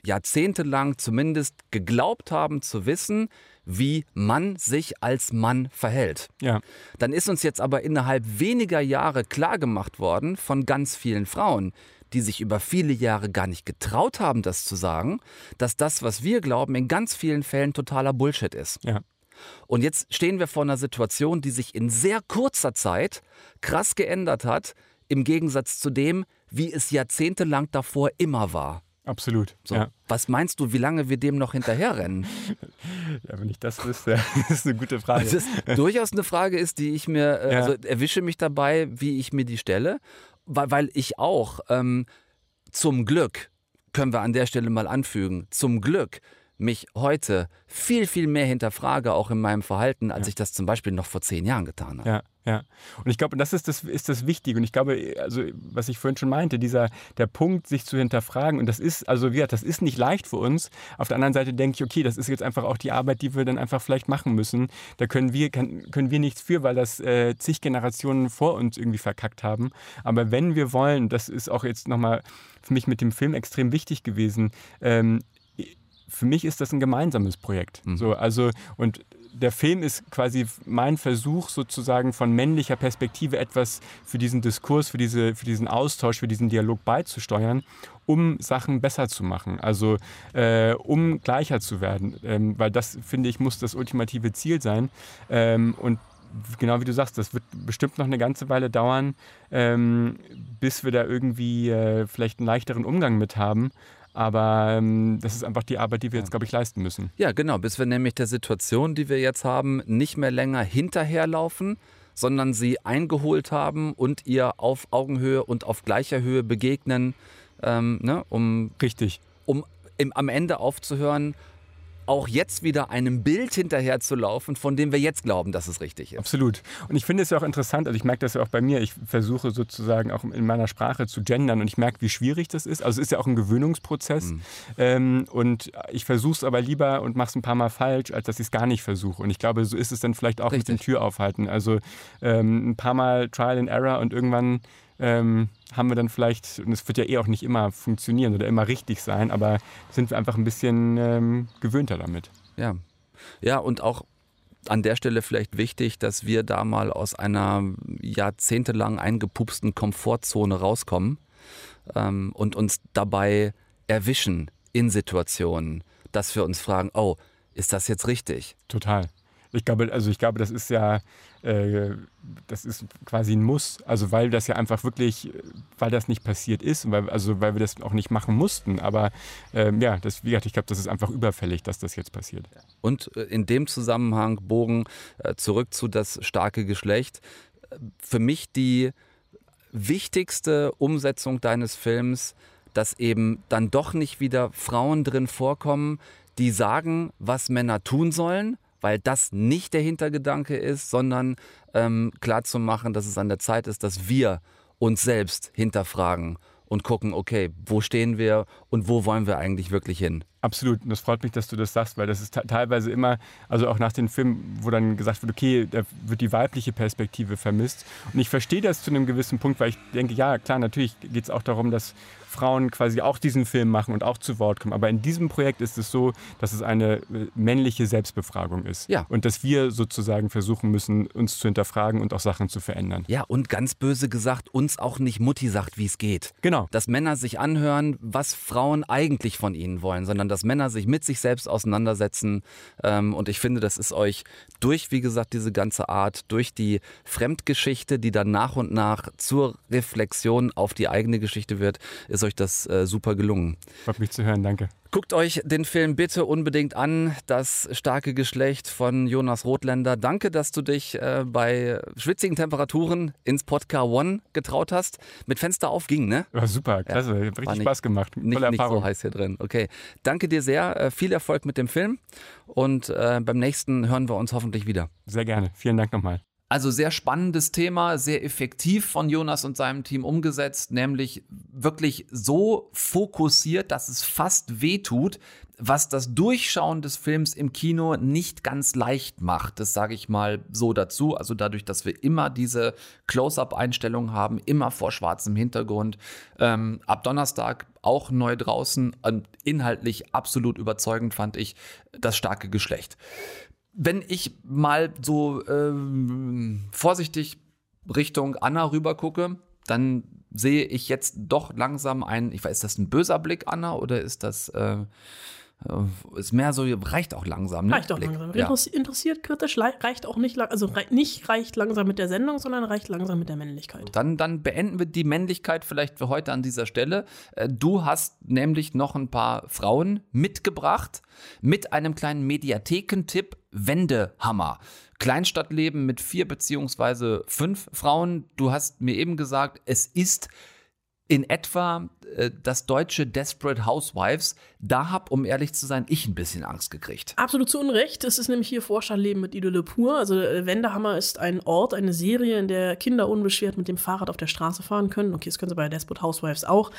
jahrzehntelang zumindest geglaubt haben zu wissen, wie man sich als Mann verhält. Ja. Dann ist uns jetzt aber innerhalb weniger Jahre klar gemacht worden von ganz vielen Frauen, die sich über viele Jahre gar nicht getraut haben, das zu sagen, dass das, was wir glauben, in ganz vielen Fällen totaler Bullshit ist. Ja. Und jetzt stehen wir vor einer Situation, die sich in sehr kurzer Zeit krass geändert hat, im Gegensatz zu dem, wie es jahrzehntelang davor immer war. Absolut. So. Ja. Was meinst du, wie lange wir dem noch hinterherrennen? ja, wenn ich das wüsste, das ist eine gute Frage. Das ist durchaus eine Frage ist, die ich mir, äh, Ja. also erwische mich dabei, wie ich mir die stelle, weil, weil ich auch ähm, zum Glück, können wir an der Stelle mal anfügen, zum Glück mich heute viel, viel mehr hinterfrage, auch in meinem Verhalten, als ich das zum Beispiel noch vor zehn Jahren getan habe. Ja, ja. Und ich glaube, das ist das, ist das Wichtige. Und ich glaube, also was ich vorhin schon meinte, dieser der Punkt, sich zu hinterfragen. Und das ist, also wie gesagt, das ist nicht leicht für uns. Auf der anderen Seite denke ich, okay, das ist jetzt einfach auch die Arbeit, die wir dann einfach vielleicht machen müssen. Da können wir, kann, können wir nichts für, weil das äh, zig Generationen vor uns irgendwie verkackt haben. Aber wenn wir wollen, das ist auch jetzt nochmal für mich mit dem Film extrem wichtig gewesen, ähm, für mich ist das ein gemeinsames Projekt. So, also, und der Film ist quasi mein Versuch, sozusagen von männlicher Perspektive etwas für diesen Diskurs, für, diese, für diesen Austausch, für diesen Dialog beizusteuern, um Sachen besser zu machen, also äh, um gleicher zu werden. Ähm, weil das, finde ich, muss das ultimative Ziel sein. Ähm, und genau wie du sagst, das wird bestimmt noch eine ganze Weile dauern, ähm, bis wir da irgendwie äh, vielleicht einen leichteren Umgang mit haben. Aber ähm, das ist einfach die Arbeit, die wir jetzt, glaube ich, leisten müssen. Ja, genau, bis wir nämlich der Situation, die wir jetzt haben, nicht mehr länger hinterherlaufen, sondern sie eingeholt haben und ihr auf Augenhöhe und auf gleicher Höhe begegnen, ähm, ne, um, Richtig. um im, am Ende aufzuhören, auch jetzt wieder einem Bild hinterherzulaufen, von dem wir jetzt glauben, dass es richtig ist. Absolut. Und ich finde es ja auch interessant, also ich merke das ja auch bei mir, ich versuche sozusagen auch in meiner Sprache zu gendern und ich merke, wie schwierig das ist. Also es ist ja auch ein Gewöhnungsprozess. Ähm, und ich versuche es aber lieber und mache es ein paar Mal falsch, als dass ich es gar nicht versuche. Und ich glaube, so ist es dann vielleicht auch mit Richtig. dem Türaufhalten. Also ähm, ein paar Mal Trial and Error und irgendwann ähm, haben wir dann vielleicht, und es wird ja eh auch nicht immer funktionieren oder immer richtig sein, aber sind wir einfach ein bisschen ähm, gewöhnter damit. Ja. Ja, und auch an der Stelle vielleicht wichtig, dass wir da mal aus einer jahrzehntelang eingepupsten Komfortzone rauskommen ähm, und uns dabei erwischen in Situationen, dass wir uns fragen, oh, ist das jetzt richtig? Total. Ich glaube, also ich glaube, das ist ja, äh, das ist quasi ein Muss. Also weil das ja einfach wirklich, weil das nicht passiert ist, weil, also weil wir das auch nicht machen mussten. Aber ähm, ja, das, wie gesagt, ich glaube, das ist einfach überfällig, dass das jetzt passiert. Und äh, in dem Zusammenhang Bogen äh, zurück zu das starke Geschlecht. Für mich die wichtigste Umsetzung deines Films, dass eben dann doch nicht wieder Frauen drin vorkommen, die sagen, was Männer tun sollen, weil das nicht der Hintergedanke ist, sondern ähm, klarzumachen, dass es an der Zeit ist, dass wir uns selbst hinterfragen und gucken, okay, wo stehen wir und wo wollen wir eigentlich wirklich hin? Absolut. Und das freut mich, dass du das sagst, weil das ist te- teilweise immer, also auch nach den Filmen, wo dann gesagt wird, okay, da wird die weibliche Perspektive vermisst. Und ich verstehe das zu einem gewissen Punkt, weil ich denke, ja, klar, natürlich geht es auch darum, dass Frauen quasi auch diesen Film machen und auch zu Wort kommen. Aber in diesem Projekt ist es so, dass es eine äh, männliche Selbstbefragung ist. Ja. Und dass wir sozusagen versuchen müssen, uns zu hinterfragen und auch Sachen zu verändern. Ja, und ganz böse gesagt, uns auch nicht Mutti sagt, wie es geht. Genau. Dass Männer sich anhören, was Frauen eigentlich von ihnen wollen, sondern dass Männer sich mit sich selbst auseinandersetzen. Ähm, und ich finde, das ist euch durch, wie gesagt, diese ganze Art, durch die Fremdgeschichte, die dann nach und nach zur Reflexion auf die eigene Geschichte wird, ist euch das äh, super gelungen. Freut mich zu hören, danke. Guckt euch den Film bitte unbedingt an. Das starke Geschlecht von Jonas Rothländer. Danke, dass du dich äh, bei schwitzigen Temperaturen ins Podcast One getraut hast. Mit Fenster auf ging, ne? War super, klasse. Hat war richtig nicht- Spaß gemacht. Nicht, Tolle nicht Erfahrung. so heiß hier drin. Okay. Danke dir sehr. Äh, viel Erfolg mit dem Film. Und äh, beim nächsten hören wir uns hoffentlich wieder. Sehr gerne. Vielen Dank nochmal. Also sehr spannendes Thema, sehr effektiv von Jonas und seinem Team umgesetzt, nämlich wirklich so fokussiert, dass es fast wehtut, was das Durchschauen des Films im Kino nicht ganz leicht macht. Das sage ich mal so dazu. Also dadurch, dass wir immer diese Close-up-Einstellungen haben, immer vor schwarzem Hintergrund. Ähm, ab Donnerstag auch neu draußen und inhaltlich absolut überzeugend fand ich das starke Geschlecht wenn ich mal so ähm, vorsichtig Richtung Anna rüber gucke, dann sehe ich jetzt doch langsam einen, ich weiß, ist das ein böser Blick, Anna, oder ist das äh, ist mehr so, reicht auch langsam. Ne? Reicht auch Blick. langsam. Ja. Interessiert kritisch, reicht auch nicht, also nicht reicht langsam mit der Sendung, sondern reicht langsam mit der Männlichkeit. Dann, dann beenden wir die Männlichkeit vielleicht für heute an dieser Stelle. Äh, Du hast nämlich noch ein paar Frauen mitgebracht mit einem kleinen Mediathekentipp Wendehammer. Kleinstadtleben mit vier beziehungsweise fünf Frauen. Du hast mir eben gesagt, es ist in etwa äh, das deutsche Desperate Housewives. Da hab, um ehrlich zu sein, ich ein bisschen Angst gekriegt. Absolut zu Unrecht. Es ist nämlich hier Vorstadtleben mit Idylle pur. Also äh, Wendehammer ist ein Ort, eine Serie, in der Kinder unbeschwert mit dem Fahrrad auf der Straße fahren können. Okay, das können sie bei Desperate Housewives auch.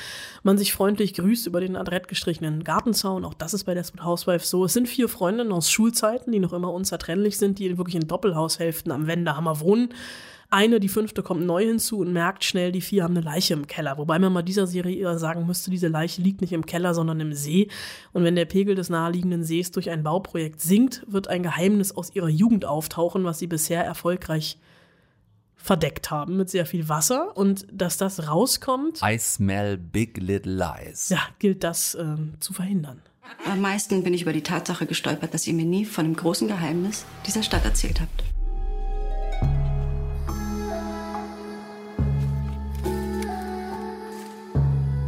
Man sich freundlich grüßt über den adrett gestrichenen Gartenzaun. Auch das ist bei Desperate Housewives so. Es sind vier Freundinnen aus Schulzeiten, die noch immer unzertrennlich sind, die wirklich in Doppelhaushälften am Wendehammer wohnen. Eine, die fünfte, kommt neu hinzu und merkt schnell, die vier haben eine Leiche im Keller. Wobei man mal dieser Serie eher sagen müsste, diese Leiche liegt nicht im Keller, sondern im See. Und wenn der Pegel des naheliegenden Sees durch ein Bauprojekt sinkt, wird ein Geheimnis aus ihrer Jugend auftauchen, was sie bisher erfolgreich verdeckt haben mit sehr viel Wasser. Und dass das rauskommt, I smell big little lies. ja, gilt das ähm, zu verhindern. Am meisten bin ich über die Tatsache gestolpert, dass ihr mir nie von dem großen Geheimnis dieser Stadt erzählt habt.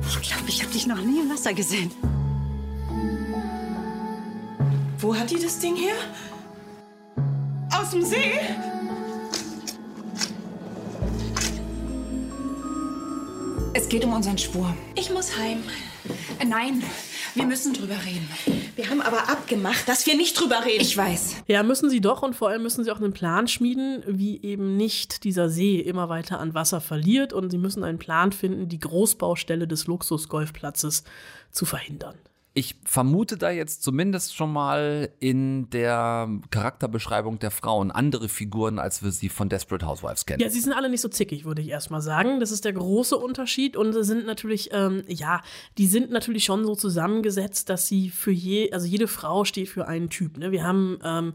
Ich glaube, ich habe dich noch nie im Wasser gesehen. Wo hat die das Ding her? Aus dem See? Es geht um unseren Schwur. Ich muss heim. Nein, wir müssen drüber reden. Wir haben aber abgemacht, dass wir nicht drüber reden. Ich weiß. Ja, müssen sie doch und vor allem müssen sie auch einen Plan schmieden, wie eben nicht dieser See immer weiter an Wasser verliert und sie müssen einen Plan finden, die Großbaustelle des Luxusgolfplatzes zu verhindern. Ich vermute da jetzt zumindest schon mal in der Charakterbeschreibung der Frauen andere Figuren, als wir sie von Desperate Housewives kennen. Ja, sie sind alle nicht so zickig, würde ich erstmal sagen. Das ist der große Unterschied und sie sind natürlich, ähm, ja, die sind natürlich schon so zusammengesetzt, dass sie für je, also jede Frau steht für einen Typ. Ne? Wir haben ähm,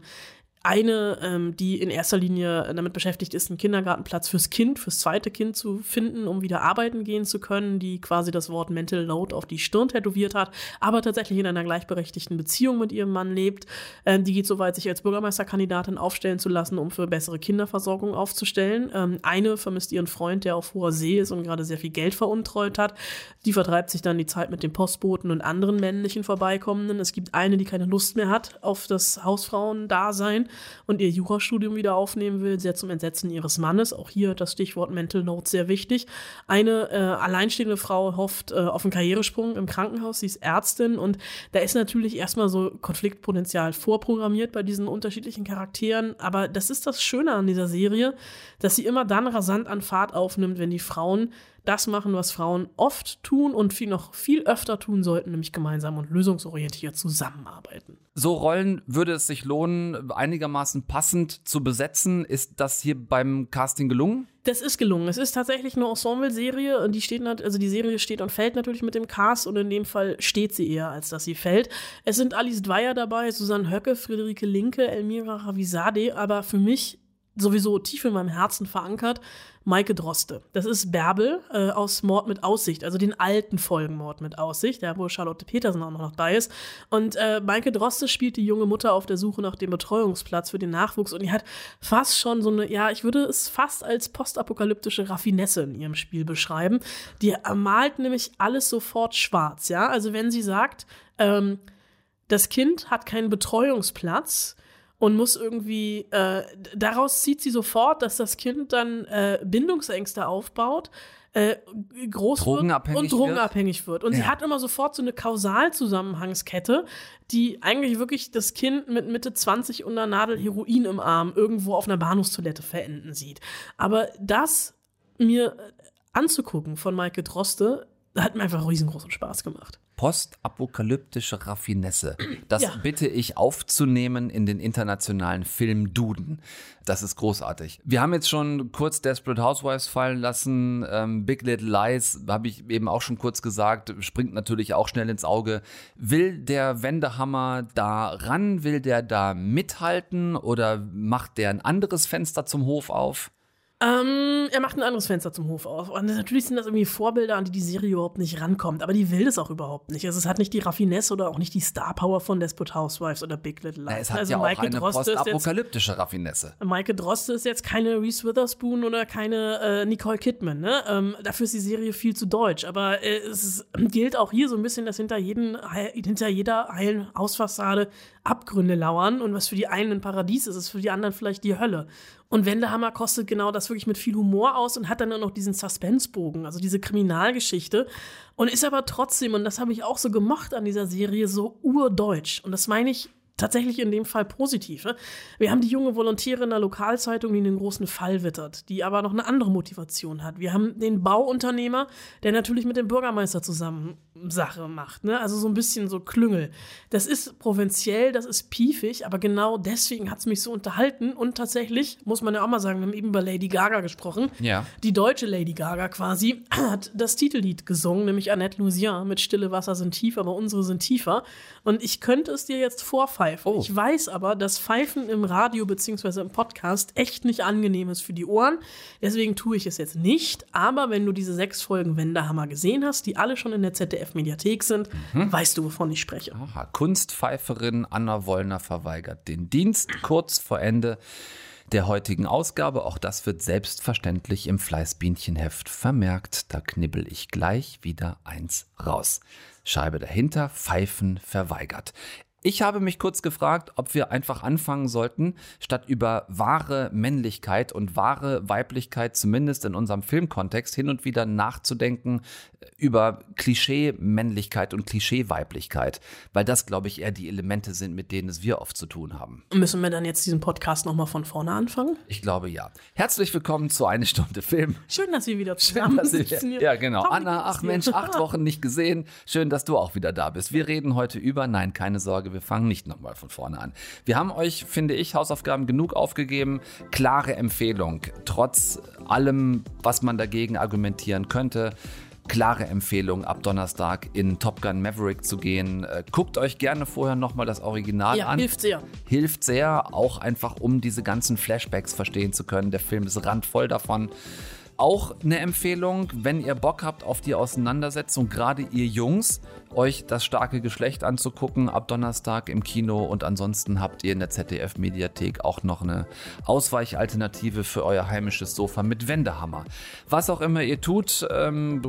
eine, ähm, die in erster Linie damit beschäftigt ist, einen Kindergartenplatz fürs Kind, fürs zweite Kind zu finden, um wieder arbeiten gehen zu können, die quasi das Wort Mental Load auf die Stirn tätowiert hat, aber tatsächlich in einer gleichberechtigten Beziehung mit ihrem Mann lebt. Ähm, die geht so weit, sich als Bürgermeisterkandidatin aufstellen zu lassen, um für bessere Kinderversorgung aufzustellen. Ähm, eine vermisst ihren Freund, der auf hoher See ist und gerade sehr viel Geld veruntreut hat. Die vertreibt sich dann die Zeit mit dem Postboten und anderen männlichen Vorbeikommenden. Es gibt eine, die keine Lust mehr hat auf das Hausfrauendasein und ihr Jurastudium wieder aufnehmen will, sehr zum Entsetzen ihres Mannes. Auch hier das Stichwort Mental Note sehr wichtig. Eine äh, alleinstehende Frau hofft äh, auf einen Karrieresprung im Krankenhaus, sie ist Ärztin und da ist natürlich erstmal so Konfliktpotenzial vorprogrammiert bei diesen unterschiedlichen Charakteren, aber das ist das Schöne an dieser Serie, dass sie immer dann rasant an Fahrt aufnimmt, wenn die Frauen das machen, was Frauen oft tun und viel noch viel öfter tun sollten, nämlich gemeinsam und lösungsorientiert zusammenarbeiten. So Rollen würde es sich lohnen, einigermaßen passend zu besetzen. Ist das hier beim Casting gelungen? Das ist gelungen. Es ist tatsächlich eine Ensemble-Serie und die steht, also die Serie steht und fällt natürlich mit dem Cast und in dem Fall steht sie eher, als dass sie fällt. Es sind Alice Dwyer dabei, Susanne Höcke, Friederike Linke, Elmira Ravisade, aber für mich sowieso tief in meinem Herzen verankert, Maike Droste. Das ist Bärbel äh, aus Mord mit Aussicht, also den alten Folgen Mord mit Aussicht, ja, wo Charlotte Petersen auch noch dabei ist. Und äh, Maike Droste spielt die junge Mutter auf der Suche nach dem Betreuungsplatz für den Nachwuchs und die hat fast schon so eine, ja, ich würde es fast als postapokalyptische Raffinesse in ihrem Spiel beschreiben. Die malt nämlich alles sofort schwarz, ja. Also wenn sie sagt, ähm, das Kind hat keinen Betreuungsplatz, und muss irgendwie, äh, daraus zieht sie sofort, dass das Kind dann äh, Bindungsängste aufbaut, äh, groß Drogenabhängig wird und drogenabhängig wird. Und Ja. sie hat immer sofort so eine Kausalzusammenhangskette, die eigentlich wirklich das Kind mit Mitte 20 und einer Nadel Heroin im Arm irgendwo auf einer Bahnhofstoilette verenden sieht. Aber das mir äh, anzugucken von Maike Droste, hat mir einfach riesengroßen Spaß gemacht. Postapokalyptische Raffinesse. Das Ja. bitte ich aufzunehmen in den internationalen Film Duden. Das ist großartig. Wir haben jetzt schon kurz Desperate Housewives fallen lassen. Ähm, Big Little Lies, habe ich eben auch schon kurz gesagt, springt natürlich auch schnell ins Auge. Will der Wendehammer da ran? Will der da mithalten? Oder macht der ein anderes Fenster zum Hof auf? Ähm, er macht ein anderes Fenster zum Hof auf. Und natürlich sind das irgendwie Vorbilder, an die die Serie überhaupt nicht rankommt. Aber die will das auch überhaupt nicht. Also es hat nicht die Raffinesse oder auch nicht die Star Power von Desperate Housewives oder Big Little Lies. Na, es hat also ja auch Maike eine Droste ist jetzt postapokalyptische Raffinesse. Maike Droste ist jetzt keine Reese Witherspoon oder keine äh, Nicole Kidman. Ne? Ähm, dafür ist die Serie viel zu deutsch. Aber äh, es ist, gilt auch hier so ein bisschen, dass hinter, jeden, hinter jeder heilen Hausfassade Abgründe lauern. Und was für die einen ein Paradies ist, ist für die anderen vielleicht die Hölle. Und Wendehammer kostet genau das wirklich mit viel Humor aus und hat dann auch noch diesen Suspensebogen, also diese Kriminalgeschichte. Und ist aber trotzdem, und das habe ich auch so gemocht an dieser Serie, so urdeutsch. Und das meine ich tatsächlich in dem Fall positiv. Ne? Wir haben die junge Volontärin in der Lokalzeitung, die einen großen Fall wittert, die aber noch eine andere Motivation hat. Wir haben den Bauunternehmer, der natürlich mit dem Bürgermeister zusammen Sache macht. Ne? Also so ein bisschen so Klüngel. Das ist provinziell, das ist piefig, aber genau deswegen hat es mich so unterhalten. Und tatsächlich, muss man ja auch mal sagen, wir haben eben über Lady Gaga gesprochen. Ja. Die deutsche Lady Gaga quasi hat das Titellied gesungen, nämlich Annette Louisian mit Stille Wasser sind tief, aber unsere sind tiefer. Und ich könnte es dir jetzt vorpfeifen. Ich weiß aber, dass Pfeifen im Radio beziehungsweise im Podcast echt nicht angenehm ist für die Ohren. Deswegen tue ich es jetzt nicht. Aber wenn du diese sechs Folgen Wendehammer gesehen hast, die alle schon in der ZDF-Mediathek sind, weißt du, wovon ich spreche. Aha, Kunstpfeiferin Anna Wollner verweigert den Dienst kurz vor Ende der heutigen Ausgabe. Auch das wird selbstverständlich im Fleißbienchenheft vermerkt. Da knibbel ich gleich wieder eins raus. Scheibe dahinter, Pfeifen verweigert. Ich habe mich kurz gefragt, ob wir einfach anfangen sollten, statt über wahre Männlichkeit und wahre Weiblichkeit, zumindest in unserem Filmkontext, hin und wieder nachzudenken äh, über Klischee-Männlichkeit und Klischee-Weiblichkeit. Weil das, glaube ich, eher die Elemente sind, mit denen es wir oft zu tun haben. Müssen wir dann jetzt diesen Podcast nochmal von vorne anfangen? Ich glaube ja. Herzlich willkommen zu Eine Stunde Film. Schön, dass wir wieder Schön, zusammen dass sitzen. hier. ja, genau. Anna, ach. Mensch, acht Wochen nicht gesehen. Schön, dass du auch wieder da bist. Wir reden heute über, nein, keine Sorge, wir fangen nicht nochmal von vorne an. Wir haben euch, finde ich, Hausaufgaben genug aufgegeben. Klare Empfehlung, trotz allem, was man dagegen argumentieren könnte. Klare Empfehlung, ab Donnerstag in Top Gun Maverick zu gehen. Äh, Guckt euch gerne vorher nochmal das Original Ja, an hilft sehr. hilft sehr, auch einfach um diese ganzen Flashbacks verstehen zu können. Der Film ist randvoll davon. Auch eine Empfehlung, wenn ihr Bock habt auf die Auseinandersetzung, gerade ihr Jungs, euch das starke Geschlecht anzugucken ab Donnerstag im Kino und ansonsten habt ihr in der ZDF-Mediathek auch noch eine Ausweichalternative für euer heimisches Sofa mit Wendehammer. Was auch immer ihr tut, ähm,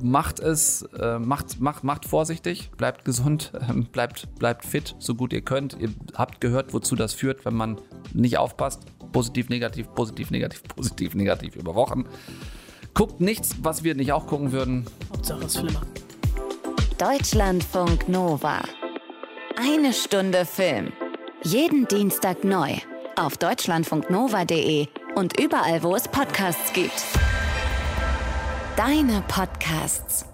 macht es, äh, macht, macht, macht vorsichtig, bleibt gesund, ähm, bleibt, bleibt fit, so gut ihr könnt. Ihr habt gehört, wozu das führt, wenn man nicht aufpasst. Positiv, negativ, positiv, negativ, positiv, negativ über Wochen. Guckt nichts, was wir nicht auch gucken würden. Hauptsache es flimmert. Deutschlandfunk Nova. Eine Stunde Film. Jeden Dienstag neu. Auf deutschlandfunknova.de und überall, wo es Podcasts gibt. Deine Podcasts.